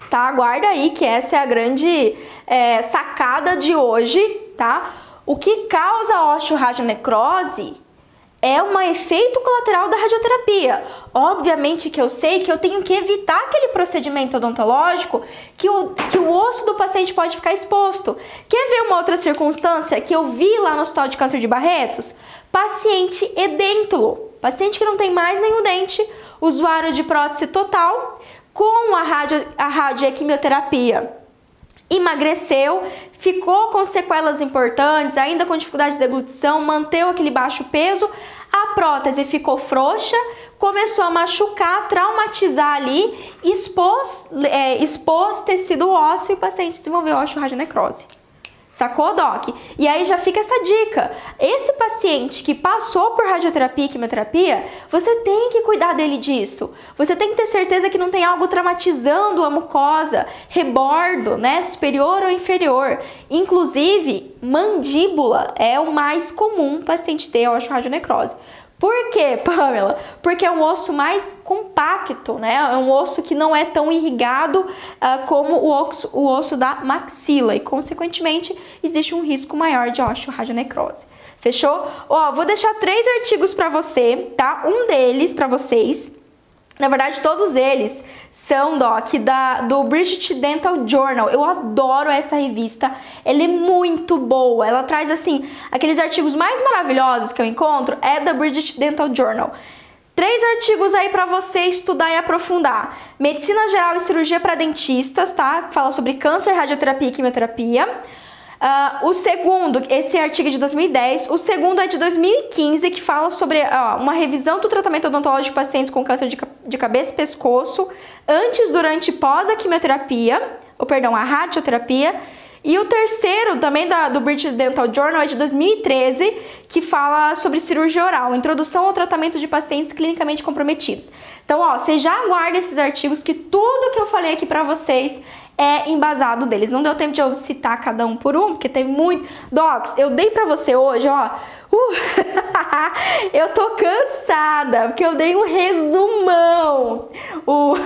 tá? Guarda aí que essa é a grande é, sacada de hoje, tá? O que causa osteoradionecrose é um efeito colateral da radioterapia. Obviamente que eu sei que eu tenho que evitar aquele procedimento odontológico que o, que o osso do paciente pode ficar exposto. Quer ver uma outra circunstância que eu vi lá no Hospital de Câncer de Barretos? Paciente edêntulo, paciente que não tem mais nenhum dente, usuário de prótese total, com a, radio, a radioquimioterapia emagreceu, ficou com sequelas importantes, ainda com dificuldade de deglutição, manteve aquele baixo peso, a prótese ficou frouxa, começou a machucar, traumatizar ali, expôs, é, expôs tecido ósseo e o paciente desenvolveu osteoradionecrose. Sacou, Doc? E aí já fica essa dica. Esse paciente que passou por radioterapia e quimioterapia, você tem que cuidar dele disso. Você tem que ter certeza que não tem algo traumatizando a mucosa, rebordo, né? Superior ou inferior. Inclusive, mandíbula é o mais comum paciente ter osteoradionecrose. Por quê, Pamela? Porque é um osso mais compacto, né? É um osso que não é tão irrigado uh, como o osso, o osso da maxila e, consequentemente, existe um risco maior de osteoradionecrose. Fechou? Ó, vou deixar três artigos para você, tá? Um deles para vocês. Na verdade, todos eles são, Doc, da, do British Dental Journal. Eu adoro essa revista. Ela é muito boa. Ela traz, assim, aqueles artigos mais maravilhosos que eu encontro é da British Dental Journal. Três artigos aí para você estudar e aprofundar. Medicina geral e cirurgia para dentistas, tá? Fala sobre câncer, radioterapia e quimioterapia. Uh, o segundo, esse artigo é de 2010, o segundo é de 2015, que fala sobre uh, uma revisão do tratamento odontológico de pacientes com câncer de, de cabeça e pescoço, antes, durante e pós a quimioterapia, ou perdão, a radioterapia. E o terceiro, também da, do British Dental Journal, é de 2013, que fala sobre cirurgia oral, introdução ao tratamento de pacientes clinicamente comprometidos. Então, ó, você já aguarda esses artigos que tudo que eu falei aqui para vocês é embasado deles. Não deu tempo de eu citar cada um por um, porque tem muito. Docs, eu dei pra você hoje, ó. Uh, eu tô cansada, porque eu dei um resumão. O.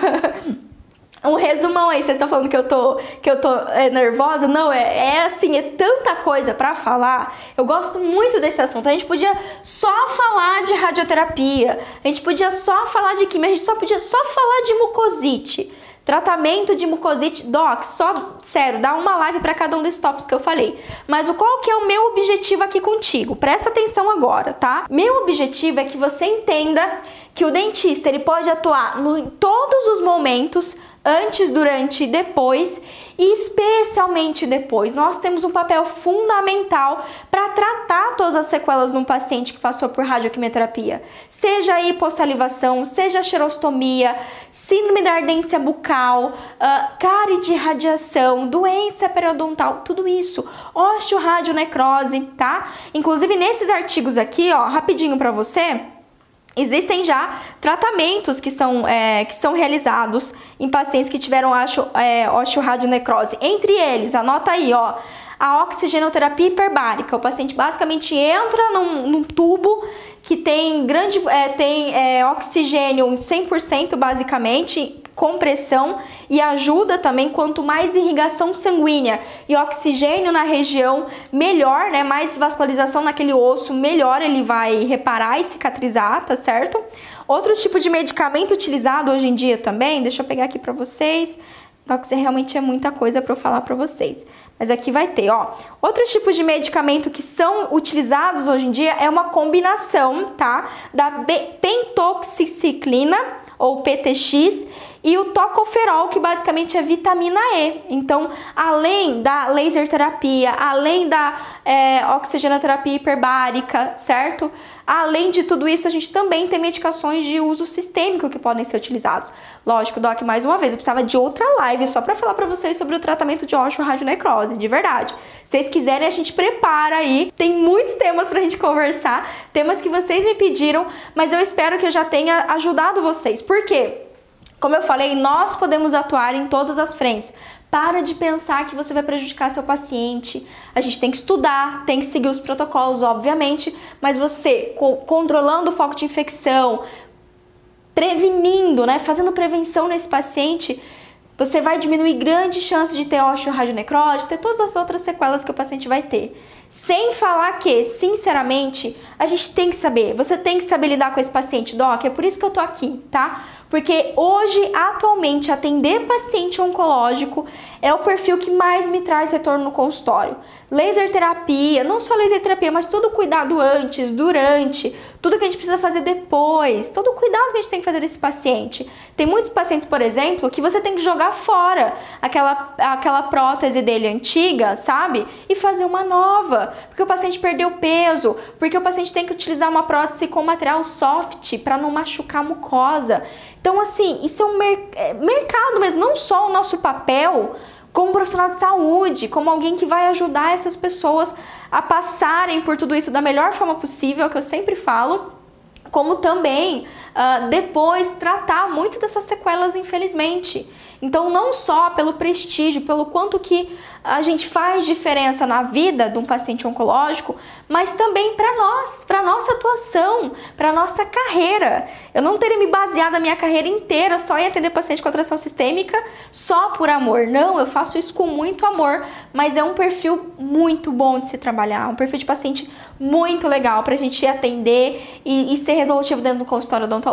um resumão aí, vocês estão falando que eu tô, que eu tô é, nervosa? Não, é, é assim, é tanta coisa para falar. Eu gosto muito desse assunto. A gente podia só falar de radioterapia, a gente podia só falar de química, a gente só podia só falar de mucosite. Tratamento de mucosite, doc, só, sério, dá uma live para cada um desses tópicos que eu falei. Mas o qual que é o meu objetivo aqui contigo? Presta atenção agora, tá? Meu objetivo é que você entenda que o dentista, ele pode atuar no, em todos os momentos, antes, durante e depois, e especialmente depois. Nós temos um papel fundamental para tratar todas as sequelas num paciente que passou por radioquimioterapia, seja hipossalivação, seja xerostomia, síndrome da ardência bucal, uh, cárie de radiação, doença periodontal, tudo isso, osteoradionecrose, tá? Inclusive nesses artigos aqui, ó, rapidinho para você, Existem já tratamentos que são, é, que são realizados em pacientes que tiveram é, osteoradionecrose. Entre eles, anota aí, ó, a oxigenoterapia hiperbárica. O paciente basicamente entra num, num tubo que tem grande é, tem é, oxigênio 100% basicamente compressão e ajuda também quanto mais irrigação sanguínea e oxigênio na região, melhor, né? Mais vascularização naquele osso, melhor ele vai reparar e cicatrizar, tá certo? Outro tipo de medicamento utilizado hoje em dia também, deixa eu pegar aqui para vocês. Dox, realmente é muita coisa para eu falar para vocês. Mas aqui vai ter, ó. Outros tipos de medicamento que são utilizados hoje em dia é uma combinação, tá? Da pentoxiciclina ou PTX e o tocoferol, que basicamente é vitamina E. Então, além da laser terapia, além da é, oxigenoterapia hiperbárica, certo? Além de tudo isso, a gente também tem medicações de uso sistêmico que podem ser utilizados. Lógico, Doc, mais uma vez, eu precisava de outra live só para falar para vocês sobre o tratamento de osteoradionecrose, de verdade. Se vocês quiserem, a gente prepara aí. Tem muitos temas pra gente conversar, temas que vocês me pediram, mas eu espero que eu já tenha ajudado vocês. Por quê? Como eu falei, nós podemos atuar em todas as frentes. Para de pensar que você vai prejudicar seu paciente. A gente tem que estudar, tem que seguir os protocolos, obviamente, mas você controlando o foco de infecção, prevenindo, né, fazendo prevenção nesse paciente, você vai diminuir grandes chances de ter osteoradionecrose, de ter todas as outras sequelas que o paciente vai ter. Sem falar que, sinceramente, a gente tem que saber, você tem que saber lidar com esse paciente, Doc, é por isso que eu tô aqui, tá? Porque hoje, atualmente, atender paciente oncológico é o perfil que mais me traz retorno no consultório. Laser terapia, não só laser terapia, mas todo o cuidado antes, durante, tudo que a gente precisa fazer depois, todo o cuidado que a gente tem que fazer desse paciente. Tem muitos pacientes, por exemplo, que você tem que jogar fora aquela, aquela prótese dele antiga, sabe? E fazer uma nova, porque o paciente perdeu peso, porque o paciente tem que utilizar uma prótese com material soft para não machucar a mucosa. Então, assim, isso é um mer é, mercado, mas não só o nosso papel como profissional de saúde, como alguém que vai ajudar essas pessoas a passarem por tudo isso da melhor forma possível, é que eu sempre falo, como também uh, depois tratar muito dessas sequelas, infelizmente. Então, não só pelo prestígio, pelo quanto que a gente faz diferença na vida de um paciente oncológico, mas também para nós, para nossa atuação, para nossa carreira. Eu não teria me baseado a minha carreira inteira só em atender paciente com atração sistêmica só por amor. Não, eu faço isso com muito amor, mas é um perfil muito bom de se trabalhar, um perfil de paciente muito legal para a gente atender e, e, ser resolutivo dentro do consultório odontológico.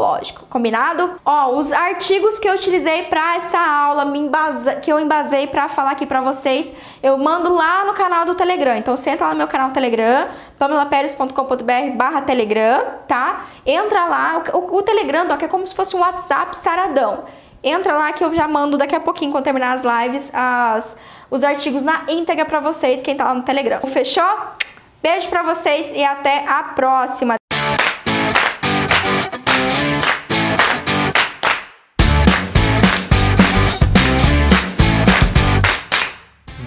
Combinado? Ó, os artigos que eu utilizei para essa aula, embasa, que eu embasei para falar aqui para vocês, eu mando lá no canal do Telegram. Então entra lá no meu canal Telegram, pamelaperes.com.br barra Telegram, tá? Entra lá, o, o Telegram, Doc, é como se fosse um WhatsApp saradão. Entra lá que eu já mando daqui a pouquinho, quando terminar as lives, as, os artigos na íntegra para vocês, quem tá lá no Telegram. Fechou? Beijo para vocês e até a próxima.